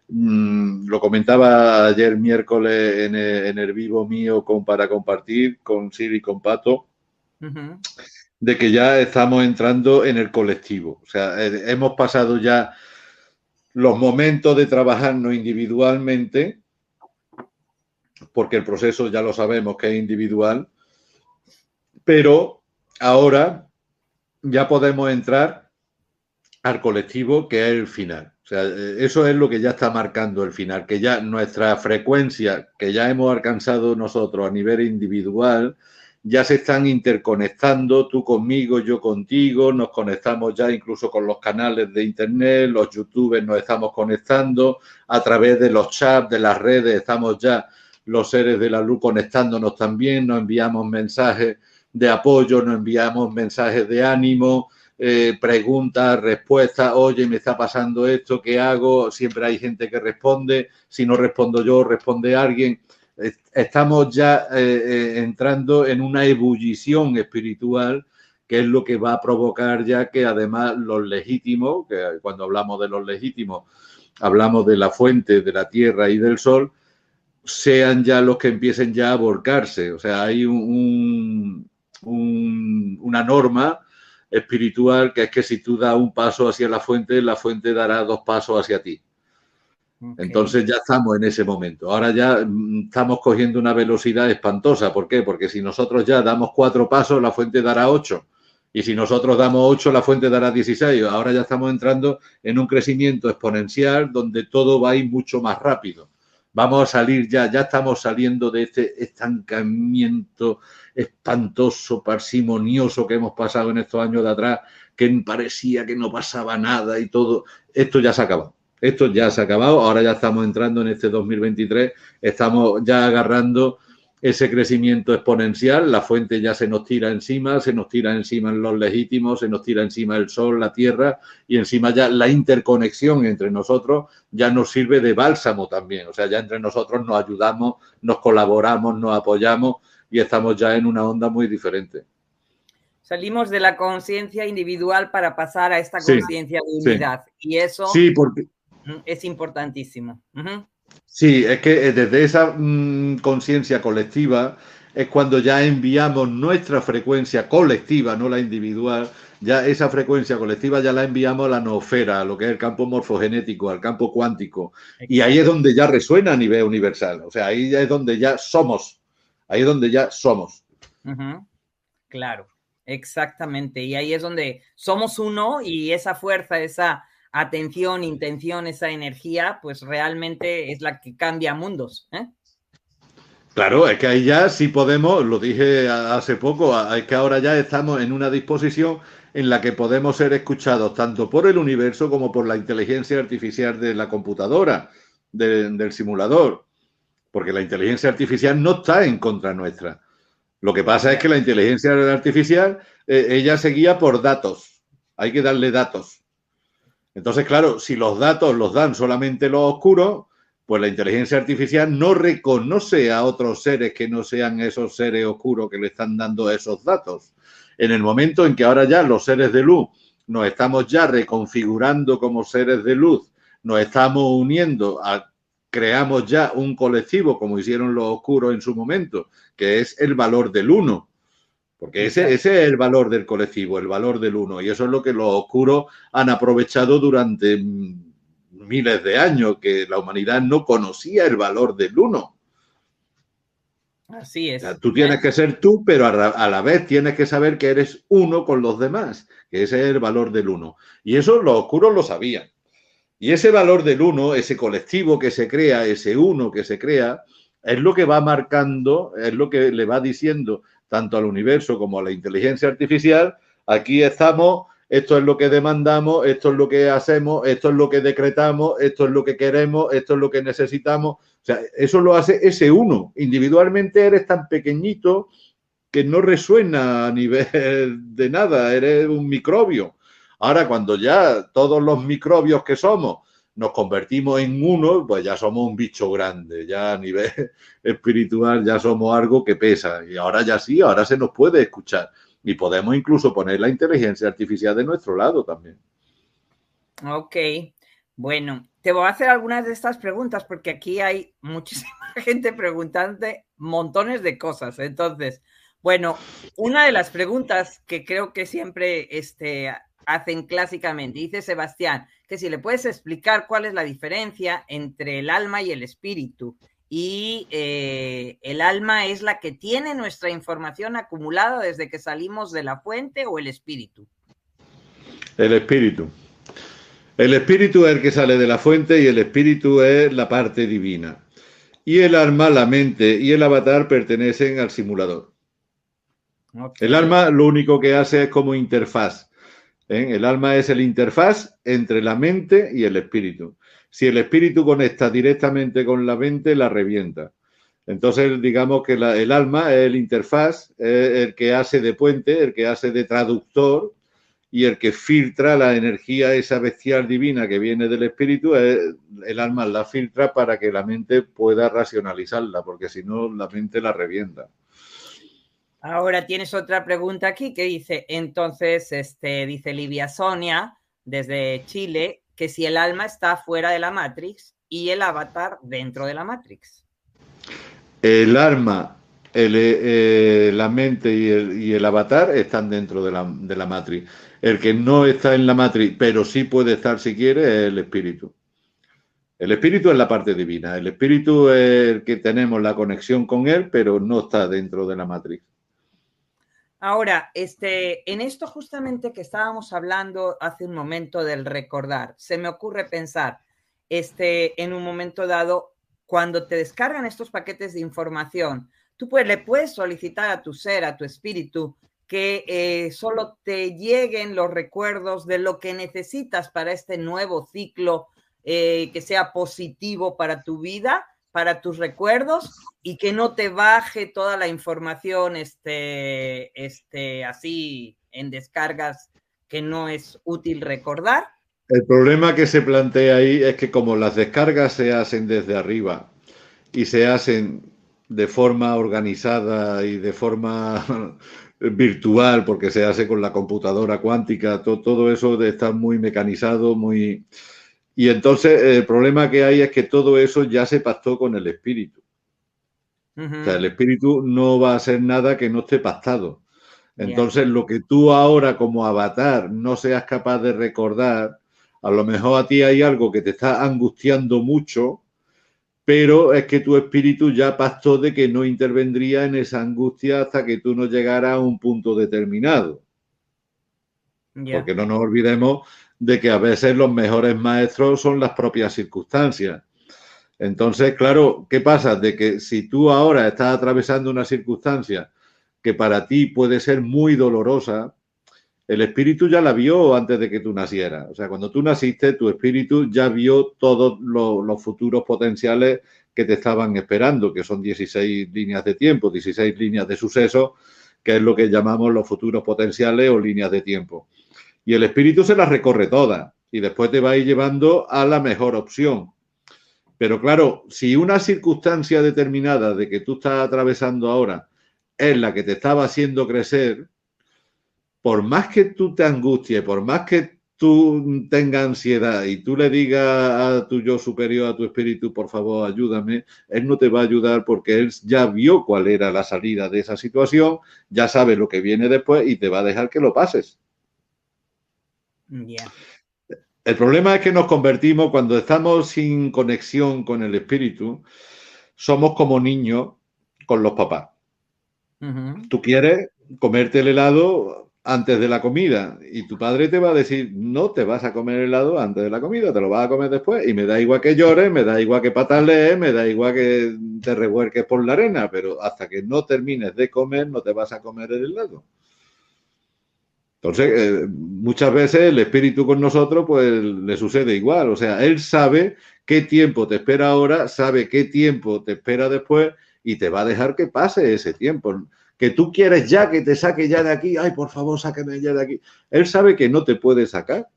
mm, lo comentaba ayer miércoles en el, vivo mío con, para compartir con Siri y con Pato, de que ya estamos entrando en el colectivo. O sea, eh, hemos pasado ya los momentos de trabajarnos individualmente, porque el proceso ya lo sabemos que es individual, pero ahora ya podemos entrar al colectivo que es el final. O sea, eso es lo que ya está marcando el final, que ya nuestra frecuencia que ya hemos alcanzado nosotros a nivel individual, ya se están interconectando, tú conmigo, yo contigo, nos conectamos ya incluso con los canales de internet, los youtubers nos estamos conectando, a través de los chats, de las redes, estamos ya los seres de la luz conectándonos también, nos enviamos mensajes de apoyo, nos enviamos mensajes de ánimo, eh, preguntas, respuestas, oye, me está pasando esto, ¿qué hago? Siempre hay gente que responde, si no respondo yo, responde alguien. Estamos ya eh, eh, entrando en una ebullición espiritual que es lo que va a provocar ya que además los legítimos, que cuando hablamos de los legítimos, hablamos de la fuente, de la tierra y del sol, sean ya los que empiecen ya a volcarse. O sea, hay un, una norma espiritual que es que si tú das un paso hacia la fuente, la fuente dará dos pasos hacia ti. Entonces ya estamos en ese momento. Ahora ya mm, estamos cogiendo una velocidad espantosa. ¿Por qué? Porque si nosotros ya damos cuatro pasos, la fuente dará ocho. Y si nosotros damos ocho, la fuente dará 16. Ahora ya estamos entrando en un crecimiento exponencial donde todo va a ir mucho más rápido. Vamos a salir ya, ya estamos saliendo de este estancamiento espantoso, parsimonioso que hemos pasado en estos años de atrás, que parecía que no pasaba nada y todo. Esto ya se ha acabado. Esto ya se ha acabado. Ahora ya estamos entrando en este 2023. Estamos ya agarrando ese crecimiento exponencial, la fuente ya se nos tira encima, se nos tira encima en los legítimos, se nos tira encima el sol, la tierra y encima ya la interconexión entre nosotros ya nos sirve de bálsamo también, o sea, ya entre nosotros nos ayudamos, nos colaboramos, nos apoyamos y estamos ya en una onda muy diferente. Salimos de la conciencia individual para pasar a esta conciencia de unidad y eso sí, porque... es importantísimo. Sí, es que eh, desde esa mm, conciencia colectiva es cuando ya enviamos nuestra frecuencia colectiva, no la individual, ya esa frecuencia colectiva ya la enviamos a la noosfera, a lo que es el campo morfogenético, al campo cuántico. Y ahí es donde ya resuena a nivel universal. O sea, ahí ya es donde ya somos. Ahí es donde ya somos. Claro, exactamente. Y ahí es donde somos uno y esa fuerza, esa atención, intención, esa energía, pues realmente es la que cambia mundos. ¿eh? Claro, es que ahí ya sí podemos, lo dije hace poco, es que ahora ya estamos en una disposición en la que podemos ser escuchados tanto por el universo como por la inteligencia artificial de la computadora, del simulador, porque la inteligencia artificial no está en contra nuestra. Lo que pasa es que la inteligencia artificial, eh, ella se guía por datos, hay que darle datos. Entonces, claro, si los datos los dan solamente los oscuros, pues la inteligencia artificial no reconoce a otros seres que no sean esos seres oscuros que le están dando esos datos. En el momento en que ahora ya los seres de luz nos estamos ya reconfigurando como seres de luz, nos estamos uniendo, a, creamos ya un colectivo como hicieron los oscuros en su momento, que es el valor del uno. Porque ese, es el valor del colectivo, el valor del uno. Y eso es lo que los oscuros han aprovechado durante miles de años, que la humanidad no conocía el valor del uno. Así es. tú tienes que ser tú, pero a la, vez tienes que saber que eres uno con los demás, que ese es el valor del uno. Y eso los oscuros lo sabían. Y ese valor del uno, ese colectivo que se crea, ese uno que se crea, es lo que va marcando, es lo que le va diciendo tanto al universo como a la inteligencia artificial, aquí estamos esto es lo que demandamos, esto es lo que hacemos, esto es lo que decretamos, esto es lo que queremos, esto es lo que necesitamos. O sea, eso lo hace ese uno. Individualmente eres tan pequeñito que no resuena a nivel de nada, eres un microbio. Ahora, cuando ya todos los microbios que somos nos convertimos en uno, pues ya somos un bicho grande, ya a nivel espiritual ya somos algo que pesa. Y ahora ya sí, ahora se nos puede escuchar. Y podemos incluso poner la inteligencia artificial de nuestro lado también. Ok, bueno, te voy a hacer algunas de estas preguntas porque aquí hay muchísima gente preguntando montones de cosas. Entonces, bueno, una de las preguntas que creo que siempre este, hacen clásicamente, dice Sebastián, que si le puedes explicar cuál es la diferencia entre el alma y el espíritu. Y eh, el alma es la que tiene nuestra información acumulada desde que salimos de la fuente o el espíritu. El espíritu. El espíritu es el que sale de la fuente y el espíritu es la parte divina. Y el alma, la mente y el avatar pertenecen al simulador. El alma lo único que hace es como interfaz. ¿Eh? El alma es el interfaz entre la mente y el espíritu. Si el espíritu conecta directamente con la mente, la revienta. Entonces, digamos que el alma es el interfaz, es el que hace de puente, el que hace de traductor y el que filtra la energía esa bestial divina que viene del espíritu, el alma la filtra para que la mente pueda racionalizarla, porque si no, la mente la revienta. Ahora tienes otra pregunta aquí que dice, entonces, este, dice Livia Sonia desde Chile, que si el alma está fuera de la Matrix y el avatar dentro de la Matrix. El alma, eh, la mente y el, avatar están dentro de la, de la Matrix. El que no está en la Matrix, pero sí puede estar si quiere, es el espíritu. El espíritu es la parte divina. El espíritu es el que tenemos la conexión con él, pero no está dentro de la Matrix. Ahora, este, en esto justamente que estábamos hablando hace un momento del recordar, se me ocurre pensar, este, en un momento dado, cuando te descargan estos paquetes de información, tú pues, le puedes solicitar a tu ser, a tu espíritu, que eh, solo te lleguen los recuerdos de lo que necesitas para este nuevo ciclo eh, que sea positivo para tu vida para tus recuerdos y que no te baje toda la información este, este, así en descargas que no es útil recordar. El problema que se plantea ahí es que como las descargas se hacen desde arriba y se hacen de forma organizada y de forma virtual, porque se hace con la computadora cuántica, todo, todo eso está muy mecanizado, muy y entonces el problema que hay es que todo eso ya se pactó con el espíritu. O sea, el espíritu no va a hacer nada que no esté pactado. Entonces, lo que tú ahora como avatar no seas capaz de recordar, a lo mejor a ti hay algo que te está angustiando mucho, pero es que tu espíritu ya pactó de que no intervendría en esa angustia hasta que tú no llegaras a un punto determinado. Porque no nos olvidemos de que a veces los mejores maestros son las propias circunstancias. Entonces, claro, ¿qué pasa? De que si tú ahora estás atravesando una circunstancia que para ti puede ser muy dolorosa, el espíritu ya la vio antes de que tú nacieras. O sea, cuando tú naciste, tu espíritu ya vio todos los, futuros potenciales que te estaban esperando, que son 16 líneas de tiempo, 16 líneas de suceso, que es lo que llamamos los futuros potenciales o líneas de tiempo y el espíritu se las recorre todas y después te va a ir llevando a la mejor opción. Pero claro, si una circunstancia determinada de que tú estás atravesando ahora es la que te estaba haciendo crecer, por más que tú te angusties, por más que tú tengas ansiedad y tú le digas a tu yo superior, a tu espíritu, por favor, ayúdame, él no te va a ayudar porque él ya vio cuál era la salida de esa situación, ya sabe lo que viene después y te va a dejar que lo pases. El problema es que nos convertimos cuando estamos sin conexión con el espíritu, somos como niños con los papás. Tú quieres comerte el helado antes de la comida y tu padre te va a decir, no te vas a comer el helado antes de la comida, te lo vas a comer después y me da igual que llores, me da igual que patalees, me da igual que te revuelques por la arena, pero hasta que no termines de comer no te vas a comer el helado. Entonces, eh, muchas veces el espíritu con nosotros, pues le sucede igual. O sea, él sabe qué tiempo te espera ahora, sabe qué tiempo te espera después y te va a dejar que pase ese tiempo. Que tú quieres ya que te saque ya de aquí, ay, por favor, sáqueme ya de aquí. Él sabe que no te puede sacar.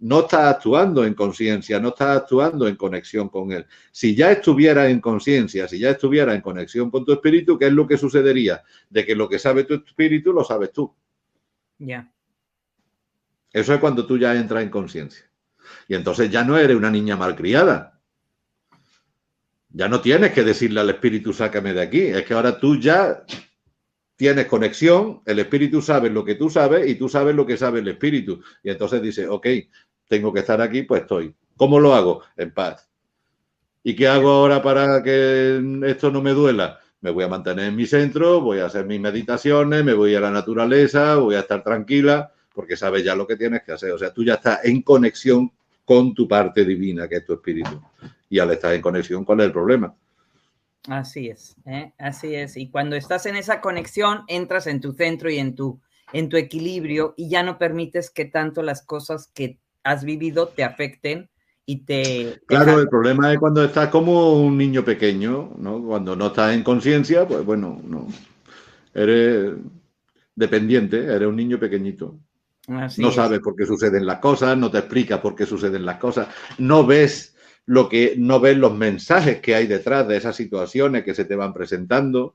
No estás actuando en conciencia, no estás actuando en conexión con él. Si ya estuviera en conciencia, si ya estuviera en conexión con tu espíritu, ¿qué es lo que sucedería? De que lo que sabe tu espíritu lo sabes tú. Ya. Eso es cuando tú ya entras en conciencia. Y entonces ya no eres una niña malcriada. Ya no tienes que decirle al espíritu, sácame de aquí. Es que ahora tú ya tienes conexión, el espíritu sabe lo que tú sabes y tú sabes lo que sabe el espíritu. Y entonces dice, ok, tengo que estar aquí, pues estoy. ¿Cómo lo hago? En paz. ¿Y qué hago ahora para que esto no me duela? Me voy a mantener en mi centro, voy a hacer mis meditaciones, me voy a la naturaleza, voy a estar tranquila, porque sabes ya lo que tienes que hacer. O sea, tú ya estás en conexión con tu parte divina, que es tu espíritu. Y al estar en conexión, ¿cuál es el problema? Así es, ¿eh? así es. Y cuando estás en esa conexión, entras en tu centro y en tu, en tu equilibrio y ya no permites que tanto las cosas que has vivido te afecten y te... Claro, el problema es cuando estás como un niño pequeño, ¿no? Cuando no estás en conciencia, pues bueno, no. Eres dependiente, eres un niño pequeñito. no sabes por qué suceden las cosas, no te explica por qué suceden las cosas, no ves lo que, no ves los mensajes que hay detrás de esas situaciones que se te van presentando.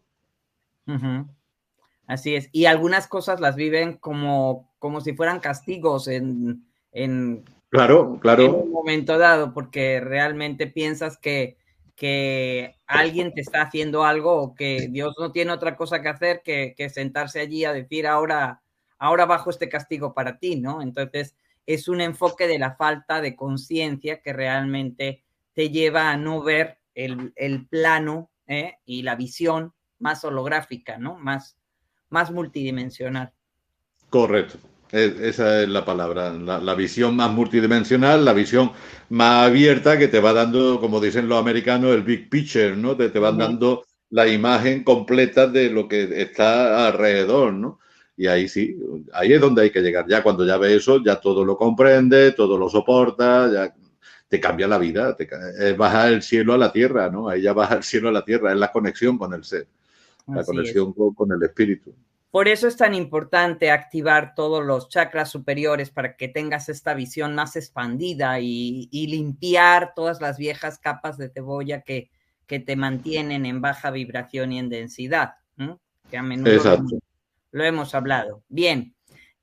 Así es. Y algunas cosas las viven como, como si fueran castigos en, en Claro, claro. En un momento dado, porque realmente piensas que, que alguien te está haciendo algo o que Dios no tiene otra cosa que hacer que, sentarse allí a decir ahora, ahora bajo este castigo para ti, ¿no? Entonces es un enfoque de la falta de conciencia que realmente te lleva a no ver el, plano ¿eh? y la visión más holográfica, ¿no? Más, más multidimensional. Correcto. Esa es la palabra, la, visión más multidimensional, la visión más abierta que te va dando, como dicen los americanos, el big picture, ¿no? Te, te van dando la imagen completa de lo que está alrededor, ¿no? Y ahí sí, ahí es donde hay que llegar. Ya cuando ya ves eso, ya todo lo comprende, todo lo soporta, ya te cambia la vida, te, es bajar el cielo a la tierra, ¿no? Ahí ya baja el cielo a la tierra, es la conexión con el ser, la conexión con el espíritu. Por eso es tan importante activar todos los chakras superiores para que tengas esta visión más expandida y, limpiar todas las viejas capas de cebolla que, que, te mantienen en baja vibración y en densidad, que a menudo lo, hemos hablado. Bien,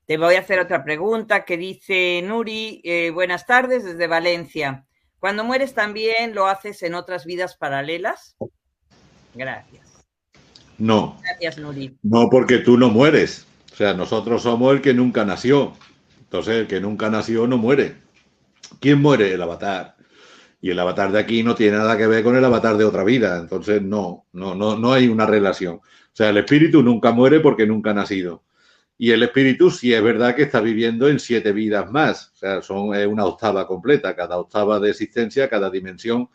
te voy a hacer otra pregunta que dice Nuri, eh, buenas tardes desde Valencia. Cuando mueres también lo haces en otras vidas paralelas. Gracias. No. No, porque tú no mueres. O sea, nosotros somos el que nunca nació. Entonces, el que nunca nació no muere. ¿Quién muere? El avatar. Y el avatar de aquí no tiene nada que ver con el avatar de otra vida. Entonces, no, no, no, no hay una relación. O sea, el espíritu nunca muere porque nunca ha nacido. Y el espíritu sí es verdad que está viviendo en siete vidas más. O sea, son una octava completa. Cada octava de existencia, cada dimensión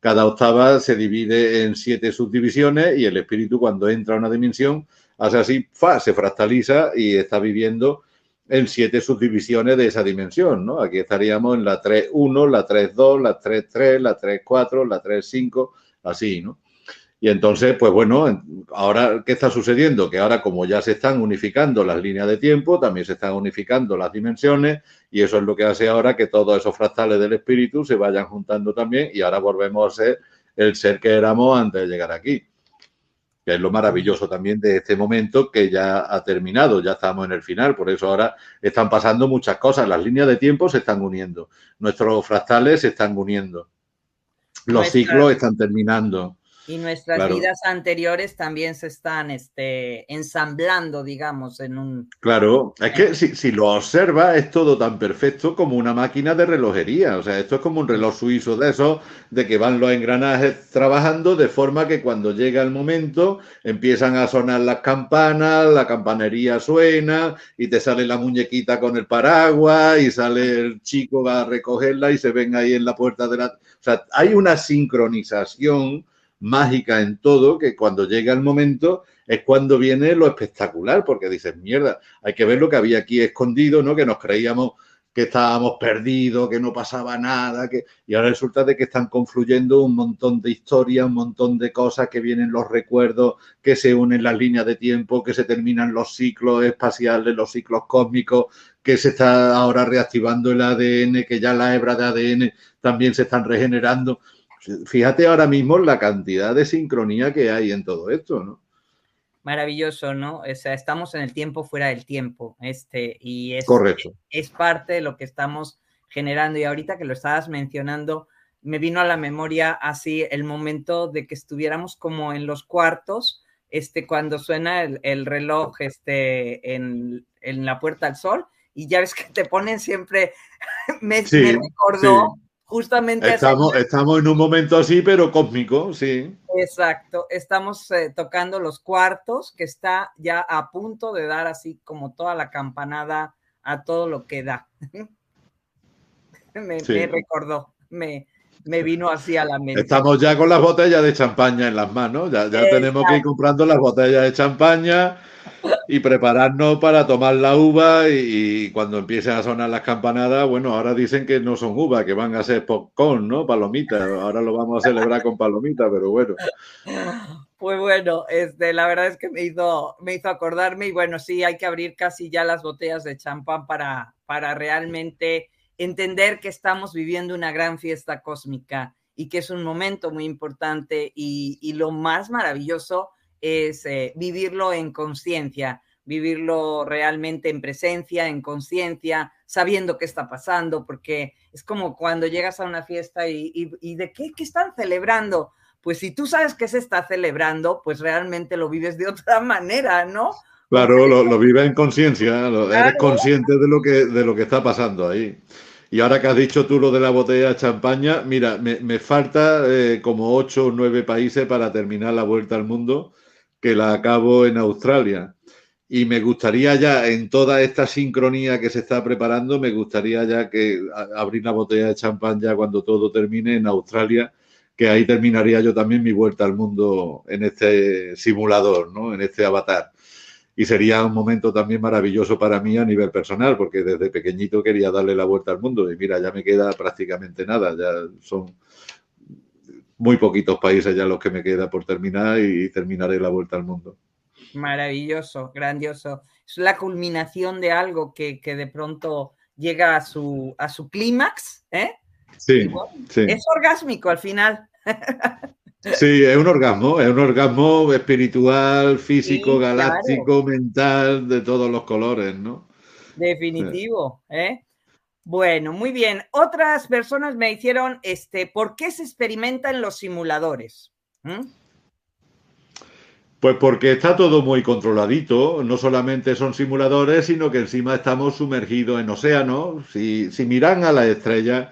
cada octava se divide en siete subdivisiones y el espíritu cuando entra a una dimensión hace así, fa, se fractaliza y está viviendo en siete subdivisiones de esa dimensión, ¿no? Aquí estaríamos en la 3.1, la 3.2, la 3.3, la 3.4, la 3.5, así, ¿no? Y entonces, pues bueno, ahora, ¿qué está sucediendo? Que ahora como ya se están unificando las líneas de tiempo, también se están unificando las dimensiones y eso es lo que hace ahora que todos esos fractales del espíritu se vayan juntando también y ahora volvemos a ser el ser que éramos antes de llegar aquí. Que es lo maravilloso también de este momento que ya ha terminado, ya estamos en el final, por eso ahora están pasando muchas cosas, las líneas de tiempo se están uniendo, nuestros fractales se están uniendo, los ciclos están terminando. Y nuestras vidas anteriores también se están este, ensamblando, digamos, en un... Claro, es que si, si, lo observa es todo tan perfecto como una máquina de relojería. O sea, esto es como un reloj suizo de esos, de que van los engranajes trabajando de forma que cuando llega el momento empiezan a sonar las campanas, la campanería suena y te sale la muñequita con el paraguas y sale el chico va a recogerla y se ven ahí en la puerta de la... O sea, hay una sincronización mágica en todo, que cuando llega el momento es cuando viene lo espectacular, porque dices, mierda, hay que ver lo que había aquí escondido, ¿no? Que nos creíamos que estábamos perdidos, que no pasaba nada, que... y ahora resulta de que están confluyendo un montón de historias, un montón de cosas, que vienen los recuerdos, que se unen las líneas de tiempo, que se terminan los ciclos espaciales, los ciclos cósmicos, que se está ahora reactivando el ADN, que ya las hebras de ADN también se están regenerando. Fíjate ahora mismo la cantidad de sincronía que hay en todo esto, ¿no? Maravilloso, ¿no? O sea, estamos en el tiempo fuera del tiempo, este, y es, Correcto. es parte de lo que estamos generando. Y ahorita que lo estabas mencionando, me vino a la memoria así el momento de que estuviéramos como en los cuartos, este, cuando suena el, reloj este, en, la Puerta al Sol, y ya ves que te ponen siempre, me, me recordó justamente. Estamos, estamos en un momento así, pero cósmico, sí. Exacto, estamos eh, tocando los cuartos, que está ya a punto de dar así como toda la campanada a todo lo que da. me, recordó, me, me vino así a la mente. Estamos ya con las botellas de champaña en las manos, ya, ya tenemos que ir comprando las botellas de champaña y prepararnos para tomar la uva y, cuando empiecen a sonar las campanadas, bueno, ahora dicen que no son uvas, que van a ser popcorn, ¿no? Palomitas. Ahora lo vamos a celebrar con palomitas, pero bueno. Pues bueno, este, la verdad es que me hizo, me hizo acordarme y bueno, sí, hay que abrir casi ya las botellas de champán para, para realmente entender que estamos viviendo una gran fiesta cósmica y que es un momento muy importante y, y lo más maravilloso es eh, vivirlo en conciencia, vivirlo realmente en presencia, en conciencia, sabiendo qué está pasando, porque es como cuando llegas a una fiesta y, de qué, están celebrando. Pues si tú sabes que se está celebrando, pues realmente lo vives de otra manera, ¿no? Claro, lo, vives en conciencia, eres consciente de lo, que, de lo que está pasando ahí. Y ahora que has dicho tú lo de la botella de champaña, mira, me, falta eh, como ocho o nueve países para terminar la vuelta al mundo que la acabo en Australia. Y me gustaría ya, en toda esta sincronía que se está preparando, me gustaría ya que abrir una botella de champán ya cuando todo termine en Australia, que ahí terminaría yo también mi vuelta al mundo en este simulador, ¿no? En este avatar. Y sería un momento también maravilloso para mí a nivel personal, porque desde pequeñito quería darle la vuelta al mundo. Y mira, ya me queda prácticamente nada, ya son muy poquitos países ya los que me queda por terminar y terminaré la vuelta al mundo. Maravilloso, grandioso. Es la culminación de algo que, de pronto llega a su, a su clímax, ¿eh? Sí, sí, Es orgásmico al final. Sí, es un orgasmo, es un orgasmo espiritual, físico, galáctico, mental, de todos los colores, ¿no? Definitivo, ¿eh? Bueno, muy bien. Otras personas me dijeron, este, ¿por qué se experimenta en los simuladores? ¿Mm? Pues porque está todo muy controladito, no solamente son simuladores, sino que encima estamos sumergidos en océanos. Si, si miran a las estrellas,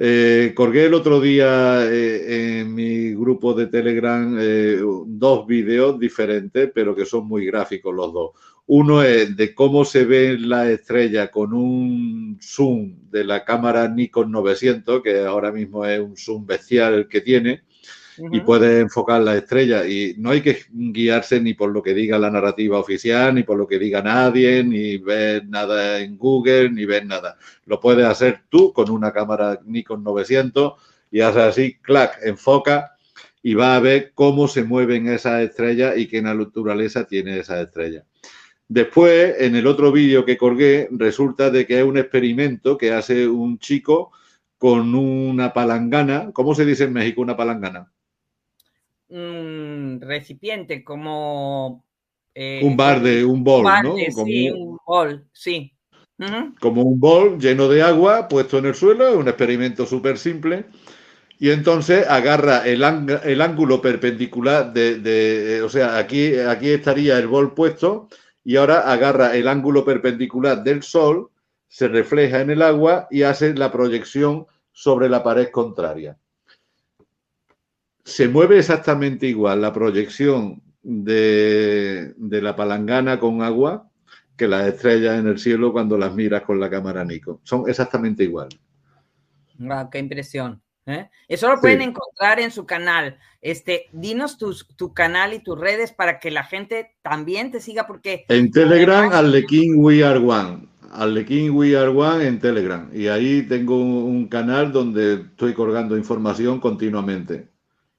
eh, colgué el otro día eh, en mi grupo de Telegram eh, dos vídeos diferentes, pero que son muy gráficos los dos. Uno es de cómo se ve la estrella con un zoom de la cámara Nikon 900, que ahora mismo es un zoom bestial que tiene, y puede enfocar la estrella. Y no hay que guiarse ni por lo que diga la narrativa oficial, ni por lo que diga nadie, ni ver nada en Google, ni ver nada. Lo puedes hacer tú con una cámara Nikon 900 y haces así, clac, enfoca y va a ver cómo se mueven esas estrellas y qué naturaleza tiene esa estrella. Después, en el otro vídeo que colgué, resulta de que es un experimento que hace un chico con una palangana. ¿Cómo se dice en México una palangana? Un recipiente, como... Eh, un bar de un bol, ¿no? sí, un bol, sí. Como un bol lleno de agua puesto en el suelo, es un experimento súper simple. Y entonces agarra el, el ángulo perpendicular de, de, o sea, aquí, aquí estaría el bol puesto y ahora agarra el ángulo perpendicular del Sol, se refleja en el agua y hace la proyección sobre la pared contraria. Se mueve exactamente igual la proyección de, la palangana con agua que las estrellas en el cielo cuando las miras con la cámara Nikon. Son exactamente igual. qué impresión. ¿eh? Eso lo pueden encontrar en su canal. Este, dinos tu canal y tus redes para que la gente también te siga porque... En Telegram, Arlequín We Are One. Arlequín We Are One en Telegram. Y ahí tengo un canal donde estoy colgando información continuamente.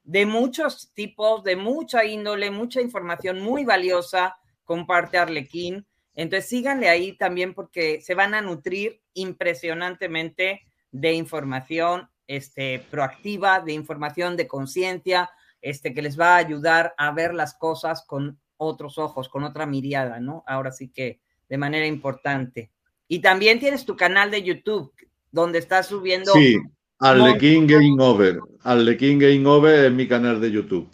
De muchos tipos, de mucha índole, mucha información muy valiosa, comparte Arlequín. Entonces síganle ahí también porque se van a nutrir impresionantemente de información este, proactiva, de información, de conciencia, este, que les va a ayudar a ver las cosas con otros ojos, con otra mirada, ¿no? Ahora sí que de manera importante. Y también tienes tu canal de YouTube, donde estás subiendo. Sí, Arlequín Game Over. Arlequín Game Over es mi canal de YouTube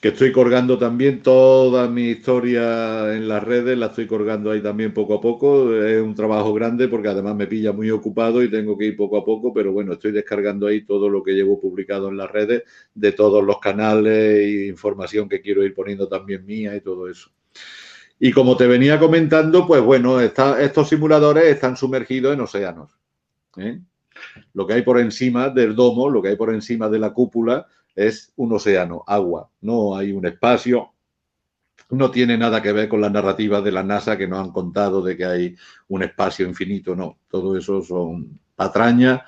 que estoy colgando también toda mi historia en las redes, la estoy colgando ahí también poco a poco. Es un trabajo grande porque además me pilla muy ocupado y tengo que ir poco a poco, pero bueno, estoy descargando ahí todo lo que llevo publicado en las redes de todos los canales e información que quiero ir poniendo también mía y todo eso. Y como te venía comentando, pues bueno, estos simuladores están sumergidos en océanos. ¿eh? Lo que hay por encima del domo, lo que hay por encima de la cúpula, es un océano, agua, no hay un espacio, no tiene nada que ver con la narrativa de la NASA que nos han contado de que hay un espacio infinito, no, todo eso son patrañas.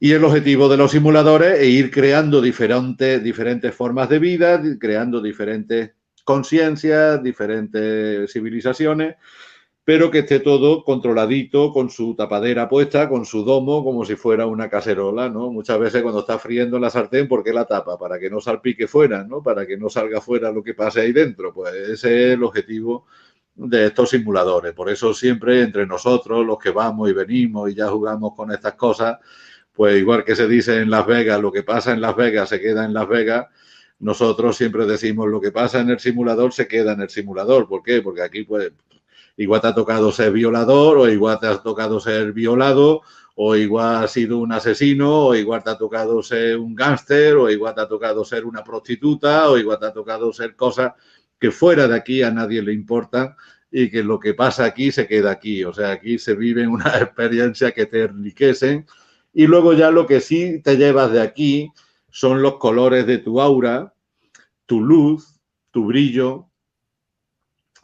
Y el objetivo de los simuladores es ir creando diferentes, diferentes formas de vida, creando diferentes conciencias, diferentes civilizaciones pero que esté todo controladito, con su tapadera puesta, con su domo, como si fuera una cacerola, ¿no? Muchas veces cuando está friendo en la sartén, ¿por qué la tapa? Para que no salpique fuera, ¿no? Para que no salga fuera lo que pase ahí dentro. Pues ese es el objetivo de estos simuladores. Por eso siempre entre nosotros, los que vamos y venimos y ya jugamos con estas cosas, pues igual que se dice en Las Vegas, lo que pasa en Las Vegas se queda en Las Vegas, nosotros siempre decimos lo que pasa en el simulador se queda en el simulador. ¿Por qué? Porque aquí pues igual te ha tocado ser violador o igual te ha tocado ser violado o igual has sido un asesino o igual te ha tocado ser un gángster o igual te ha tocado ser una prostituta o igual te ha tocado ser cosas que fuera de aquí a nadie le importan y que lo que pasa aquí se queda aquí. O sea, aquí se viven una experiencia que te enriquecen y luego ya lo que sí te llevas de aquí son los colores de tu aura, tu luz, tu brillo,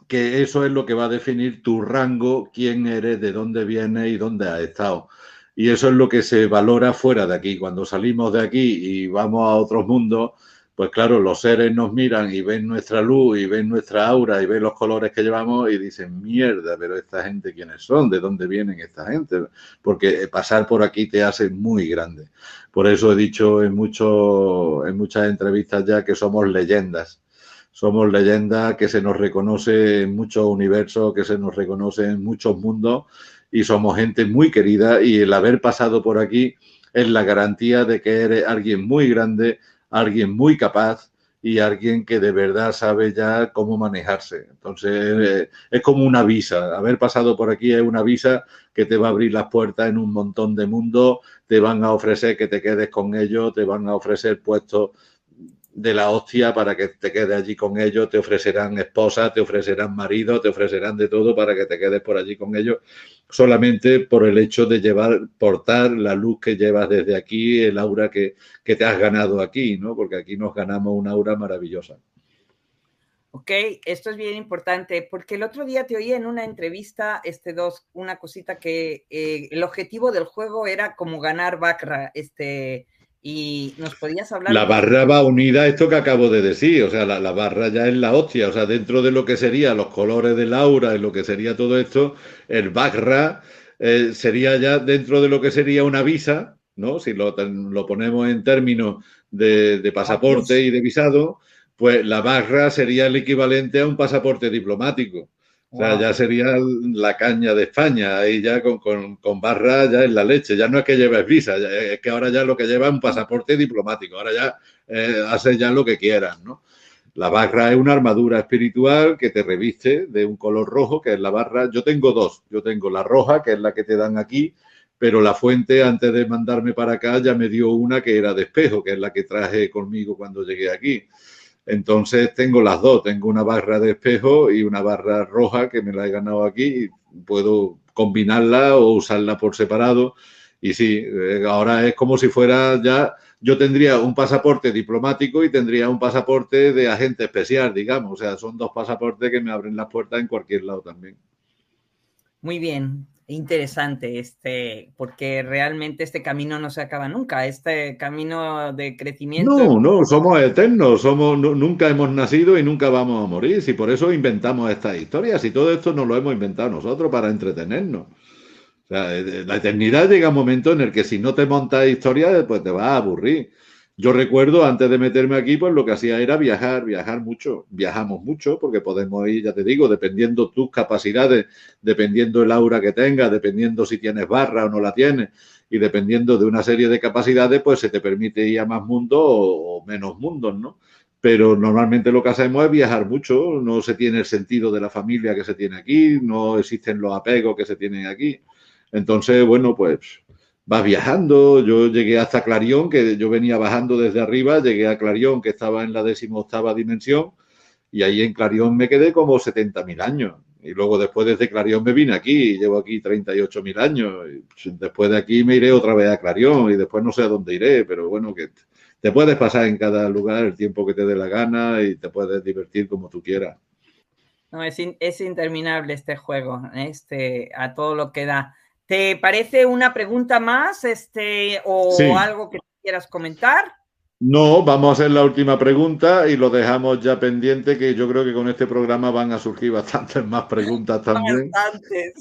que eso es lo que va a definir tu rango, quién eres, de dónde vienes y dónde has estado. Y eso es lo que se valora fuera de aquí. Cuando salimos de aquí y vamos a otros mundos, pues claro, los seres nos miran y ven nuestra luz y ven nuestra aura y ven los colores que llevamos y dicen, mierda, pero esta gente, ¿quiénes son? ¿De dónde vienen esta gente? Porque pasar por aquí te hace muy grande. Por eso he dicho en, mucho, en muchas entrevistas ya que somos leyendas somos leyenda que se nos reconoce en muchos universos, que se nos reconoce en muchos mundos y somos gente muy querida y el haber pasado por aquí es la garantía de que eres alguien muy grande, alguien muy capaz y alguien que de verdad sabe ya cómo manejarse. Entonces, eh, es como una visa. Haber pasado por aquí es una visa que te va a abrir las puertas en un montón de mundos, te van a ofrecer que te quedes con ellos, te van a ofrecer puestos de la hostia para que te quedes allí con ellos, te ofrecerán esposa, te ofrecerán marido, te ofrecerán de todo para que te quedes por allí con ellos, solamente por el hecho de llevar, portar la luz que llevas desde aquí, el aura que, que te has ganado aquí, ¿no? Porque aquí nos ganamos una aura maravillosa. Ok, esto es bien importante, porque el otro día te oí en una entrevista, este dos, una cosita que eh, el objetivo del juego era como ganar Bacra, este, y nos podías hablar. La barra va unida a esto que acabo de decir, o sea, la, barra ya es la hostia, o sea, dentro de lo que sería los colores del aura y lo que sería todo esto, el barra eh, sería ya dentro de lo que sería una visa, ¿no? Si lo, ponemos en términos de, pasaporte y de visado, pues la barra sería el equivalente a un pasaporte diplomático. O sea, ya sería la caña de España, ahí ya con, con, barra ya en la leche. Ya no es que lleves visa, es que ahora ya lo que lleva es un pasaporte diplomático. Ahora ya eh, haces ya lo que quieras, ¿no? La barra es una armadura espiritual que te reviste de un color rojo, que es la barra. Yo tengo dos. Yo tengo la roja, que es la que te dan aquí, pero la fuente, antes de mandarme para acá, ya me dio una que era de espejo, que es la que traje conmigo cuando llegué aquí. Entonces tengo las dos, tengo una barra de espejo y una barra roja que me la he ganado aquí y puedo combinarla o usarla por separado Y sí, eh, ahora es como si fuera ya, yo tendría un pasaporte diplomático y tendría un pasaporte de agente especial, digamos. O sea, son dos pasaportes que me abren las puertas en cualquier lado también. Muy bien, interesante, este, porque realmente este camino no se acaba nunca, este camino de crecimiento. No, no, somos eternos, somos, nunca hemos nacido y nunca vamos a morir, y por eso inventamos estas historias, y todo esto nos lo hemos inventado nosotros para entretenernos. Eh, la eternidad llega un momento en el que si no te montas historia, pues te vas a aburrir. Yo recuerdo antes de meterme aquí, pues lo que hacía era viajar, viajar mucho. Viajamos mucho porque podemos ir, ya te digo, dependiendo tus capacidades, dependiendo el aura que tengas, dependiendo si tienes barra o no la tienes, y dependiendo de una serie de capacidades, pues se te permite ir a más mundos o, menos mundos, ¿no? Pero normalmente lo que hacemos es viajar mucho, no se tiene el sentido de la familia que se tiene aquí, no existen los apegos que se tienen aquí. Entonces, bueno, pues vas viajando. Yo llegué hasta Clarión, que yo venía bajando desde arriba, llegué a Clarión, que estaba en la decimoctava dimensión, y ahí en Clarión me quedé como 70.000 años. Y luego después desde Clarión me vine aquí, y llevo aquí 38.000 años. Y después de aquí me iré otra vez a Clarión y después no sé a dónde iré, pero bueno, que te puedes pasar en cada lugar el tiempo que te dé la gana y te puedes divertir como tú quieras. No, es, es interminable este juego, este, a todo lo que da. ¿Te parece una pregunta más este, o algo que quieras comentar? No, vamos a hacer la última pregunta y lo dejamos ya pendiente, que yo creo que con este programa van a surgir bastantes más preguntas también. Bastantes.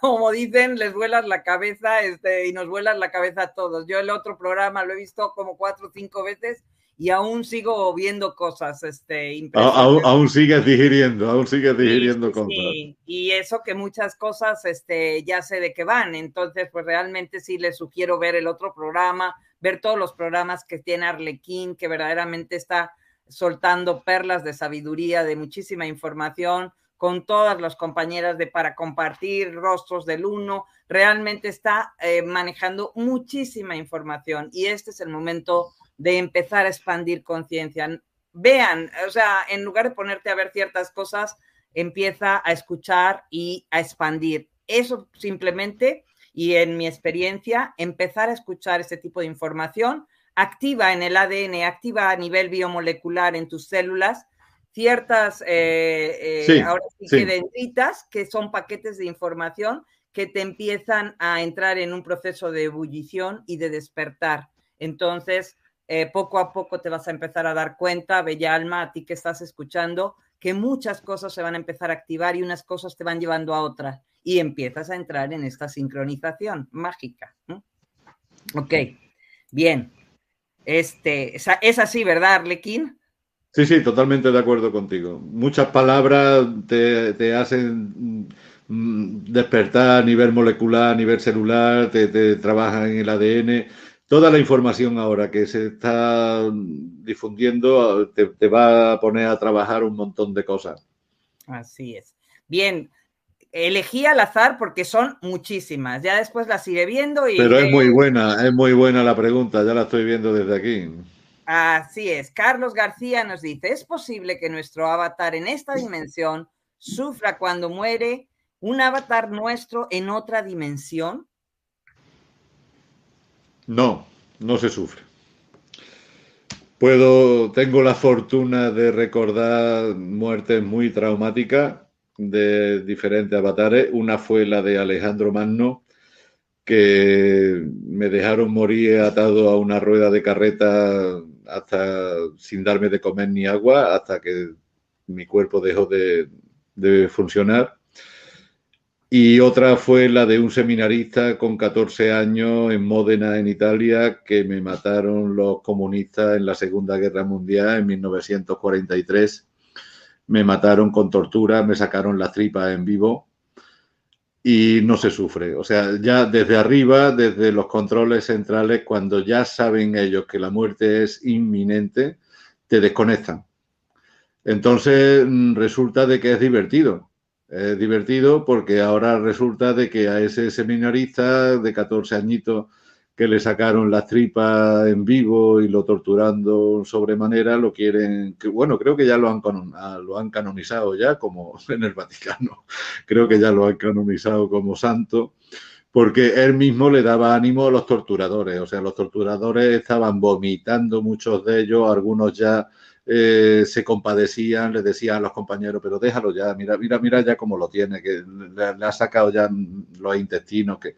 Como dicen, les vuelas la cabeza este, y nos vuelas la cabeza a todos. Yo el otro programa lo he visto como cuatro o cinco veces y aún sigo viendo cosas este, aún, aún, sigues digiriendo, aún sigues digiriendo cosas. Sí, y eso que muchas cosas este, ya sé de qué van, entonces pues realmente sí les sugiero ver el otro programa, ver todos los programas que tiene Arlequín, que verdaderamente está soltando perlas de sabiduría, de muchísima información, con todas las compañeras de para compartir rostros del uno, realmente está eh, manejando muchísima información y este es el momento de empezar a expandir conciencia. Vean, o sea, en lugar de ponerte a ver ciertas cosas, empieza a escuchar y a expandir. Eso simplemente, y en mi experiencia, empezar a escuchar ese tipo de información activa en el ADN, activa a nivel biomolecular en tus células ciertas, eh, eh, ahora sí, que dendritas, que son paquetes de información que te empiezan a entrar en un proceso de ebullición y de despertar. Entonces, eh, poco a poco te vas a empezar a dar cuenta, bella alma, a ti que estás escuchando, que muchas cosas se van a empezar a activar y unas cosas te van llevando a otras y empiezas a entrar en esta sincronización mágica. Ok, bien. Este, es así, ¿verdad, Arlequín? Sí, sí, totalmente de acuerdo contigo. Muchas palabras te, hacen mm, despertar a nivel molecular, a nivel celular, te trabajan en el ADN toda la información ahora que se está difundiendo te, va a poner a trabajar un montón de cosas. Así es. Bien, elegí al azar porque son muchísimas. Ya después las iré viendo y. Pero es muy buena, es muy buena la pregunta, ya la estoy viendo desde aquí. Así es. Carlos García nos dice: ¿es posible que nuestro avatar en esta dimensión sufra cuando muere un avatar nuestro en otra dimensión? No, no se sufre. Puedo, tengo la fortuna de recordar muertes muy traumáticas de diferentes avatares. Una fue la de Alejandro Magno, que me dejaron morir atado a una rueda de carreta hasta sin darme de comer ni agua, hasta que mi cuerpo dejó de, de funcionar. Y otra fue la de un seminarista con 14 años en Módena, en Italia, que me mataron los comunistas en la Segunda Guerra Mundial en 1943. Me mataron con tortura, me sacaron las tripas en vivo y no se sufre. O sea, ya desde arriba, desde los controles centrales, cuando ya saben ellos que la muerte es inminente, te desconectan. Entonces mm, resulta de que es divertido es divertido porque ahora resulta de que a ese seminarista de 14 añitos que le sacaron las tripas en vivo y lo torturando sobremanera, lo quieren, que, bueno, creo que ya lo han, ah, lo han canonizado ya como en el Vaticano, creo que ya lo han canonizado como santo, porque él mismo le daba ánimo a los torturadores. O sea, los torturadores estaban vomitando, muchos de ellos, algunos ya eh, se compadecían, le decían a los compañeros, pero déjalo ya, mira, mira, mira ya cómo lo tiene, que le, ha sacado ya los intestinos, que...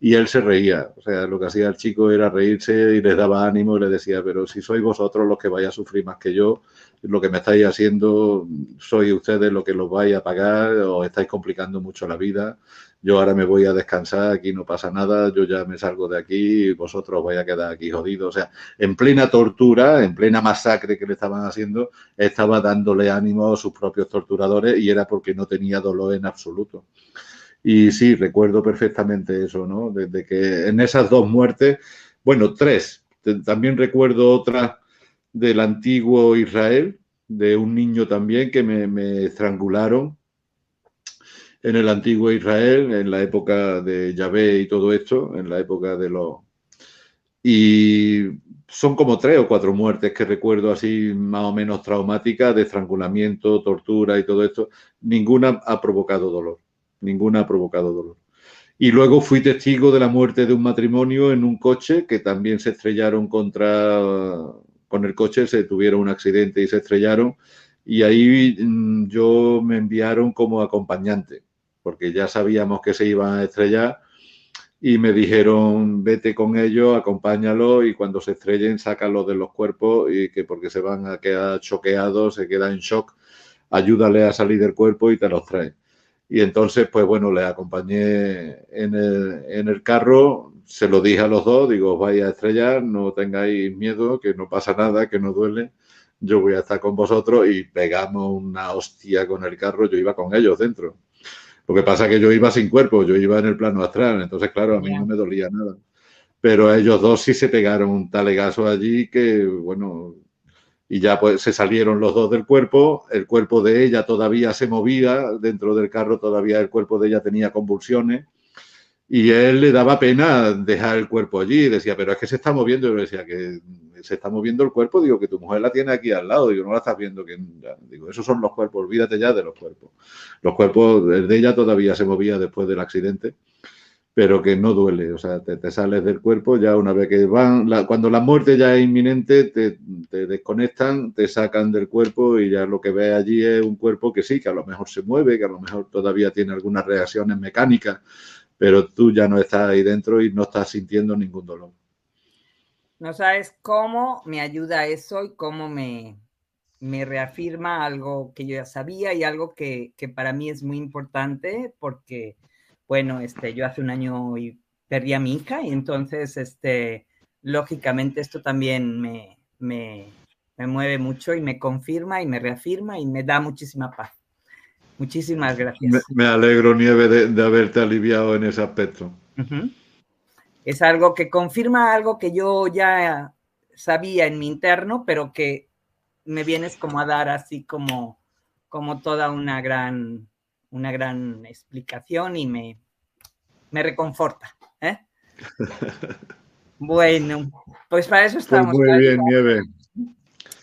Y él se reía, o sea, lo que hacía el chico era reírse y les daba ánimo y le decía, pero si sois vosotros los que vais a sufrir más que yo, lo que me estáis haciendo, sois ustedes los que los vais a pagar, os estáis complicando mucho la vida, yo ahora me voy a descansar, aquí no pasa nada, yo ya me salgo de aquí, vosotros vais a quedar aquí jodidos. O sea, en plena tortura, en plena masacre que le estaban haciendo, estaba dándole ánimo a sus propios torturadores y era porque no tenía dolor en absoluto. Y sí, recuerdo perfectamente eso, ¿no? Desde que en esas dos muertes, bueno, tres, también recuerdo otra del antiguo Israel, de un niño también que me, me estrangularon en el antiguo Israel, en la época de Yahvé y todo esto, en la época de los... Y son como tres o cuatro muertes que recuerdo así más o menos traumáticas de estrangulamiento, tortura y todo esto. Ninguna ha provocado dolor, ninguna ha provocado dolor. Y luego fui testigo de la muerte de un matrimonio en un coche que también se estrellaron contra, con el coche, se tuvieron un accidente y se estrellaron. Y ahí mm, yo me enviaron como acompañante porque ya sabíamos que se iban a estrellar y me dijeron, vete con ellos, acompáñalo y cuando se estrellen, sácalo de los cuerpos y que porque se van a quedar choqueados, se queda en shock, ayúdale a salir del cuerpo y te los trae. Y entonces, pues bueno, le acompañé en el, en el carro, se lo dije a los dos, digo, os vais a estrellar, no tengáis miedo, que no pasa nada, que no duele, yo voy a estar con vosotros y pegamos una hostia con el carro, yo iba con ellos dentro. Lo que pasa es que yo iba sin cuerpo, yo iba en el plano astral, entonces, claro, a mí no me dolía nada. Pero ellos dos sí se pegaron un talegazo allí que, bueno, y ya pues se salieron los dos del cuerpo, el cuerpo de ella todavía se movía, dentro del carro todavía el cuerpo de ella tenía convulsiones, y él le daba pena dejar el cuerpo allí, decía, pero es que se está moviendo, yo decía que se está moviendo el cuerpo, digo que tu mujer la tiene aquí al lado, digo, no la estás viendo, que digo, esos son los cuerpos, olvídate ya de los cuerpos. Los cuerpos, de ella todavía se movía después del accidente, pero que no duele, o sea, te, sales del cuerpo ya una vez que van, cuando la muerte ya es inminente, te, te, desconectan, te sacan del cuerpo y ya lo que ves allí es un cuerpo que sí, que a lo mejor se mueve, que a lo mejor todavía tiene algunas reacciones mecánicas, pero tú ya no estás ahí dentro y no estás sintiendo ningún dolor. No sabes cómo me ayuda eso y cómo me, me reafirma algo que yo ya sabía y algo que, que, para mí es muy importante porque, bueno, este, yo hace un año perdí a mi hija y entonces, este, lógicamente esto también me, me, me mueve mucho y me confirma y me reafirma y me da muchísima paz. Muchísimas gracias. Me, alegro, Nieve, de, haberte aliviado en ese aspecto. Es algo que confirma algo que yo ya sabía en mi interno, pero que me vienes como a dar así como, como toda una gran, una gran explicación y me, me reconforta. ¿eh? bueno, pues para eso pues estamos. muy bien, Nieve.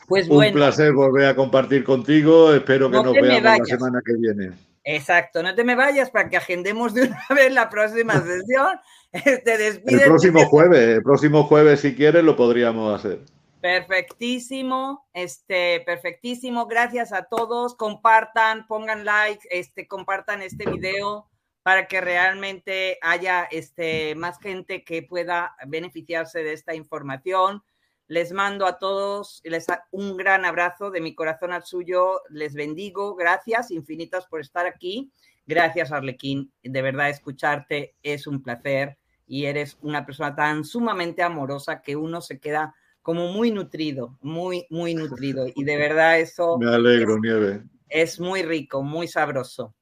Pues Un placer volver a compartir contigo. Espero que nos veamos la semana que viene. Exacto, no te me vayas para que agendemos de una vez la próxima sesión. El próximo jueves, el próximo jueves, si quieres, lo podríamos hacer. Perfectísimo, este, perfectísimo. Gracias a todos. Compartan, pongan like, este, compartan este video para que realmente haya este, más gente que pueda beneficiarse de esta información. Les mando a todos les, un gran abrazo de mi corazón al suyo. Les bendigo. Gracias infinitas por estar aquí. Gracias, Arlequín. De verdad, escucharte es un placer y eres una persona tan sumamente amorosa que uno se queda como muy nutrido, muy, muy nutrido. Y de verdad eso... Me alegro, Nieve. Es muy rico, muy sabroso.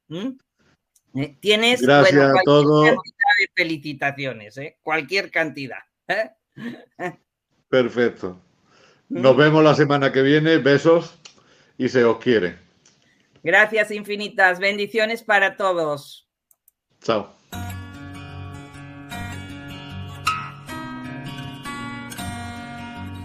Eh, tienes Gracias bueno, a todos. cantidad de felicitaciones, ¿eh? cualquier cantidad. ¿eh? Perfecto. Nos vemos la semana que viene. Besos y se os quiere. Gracias infinitas. Bendiciones para todos. Chao.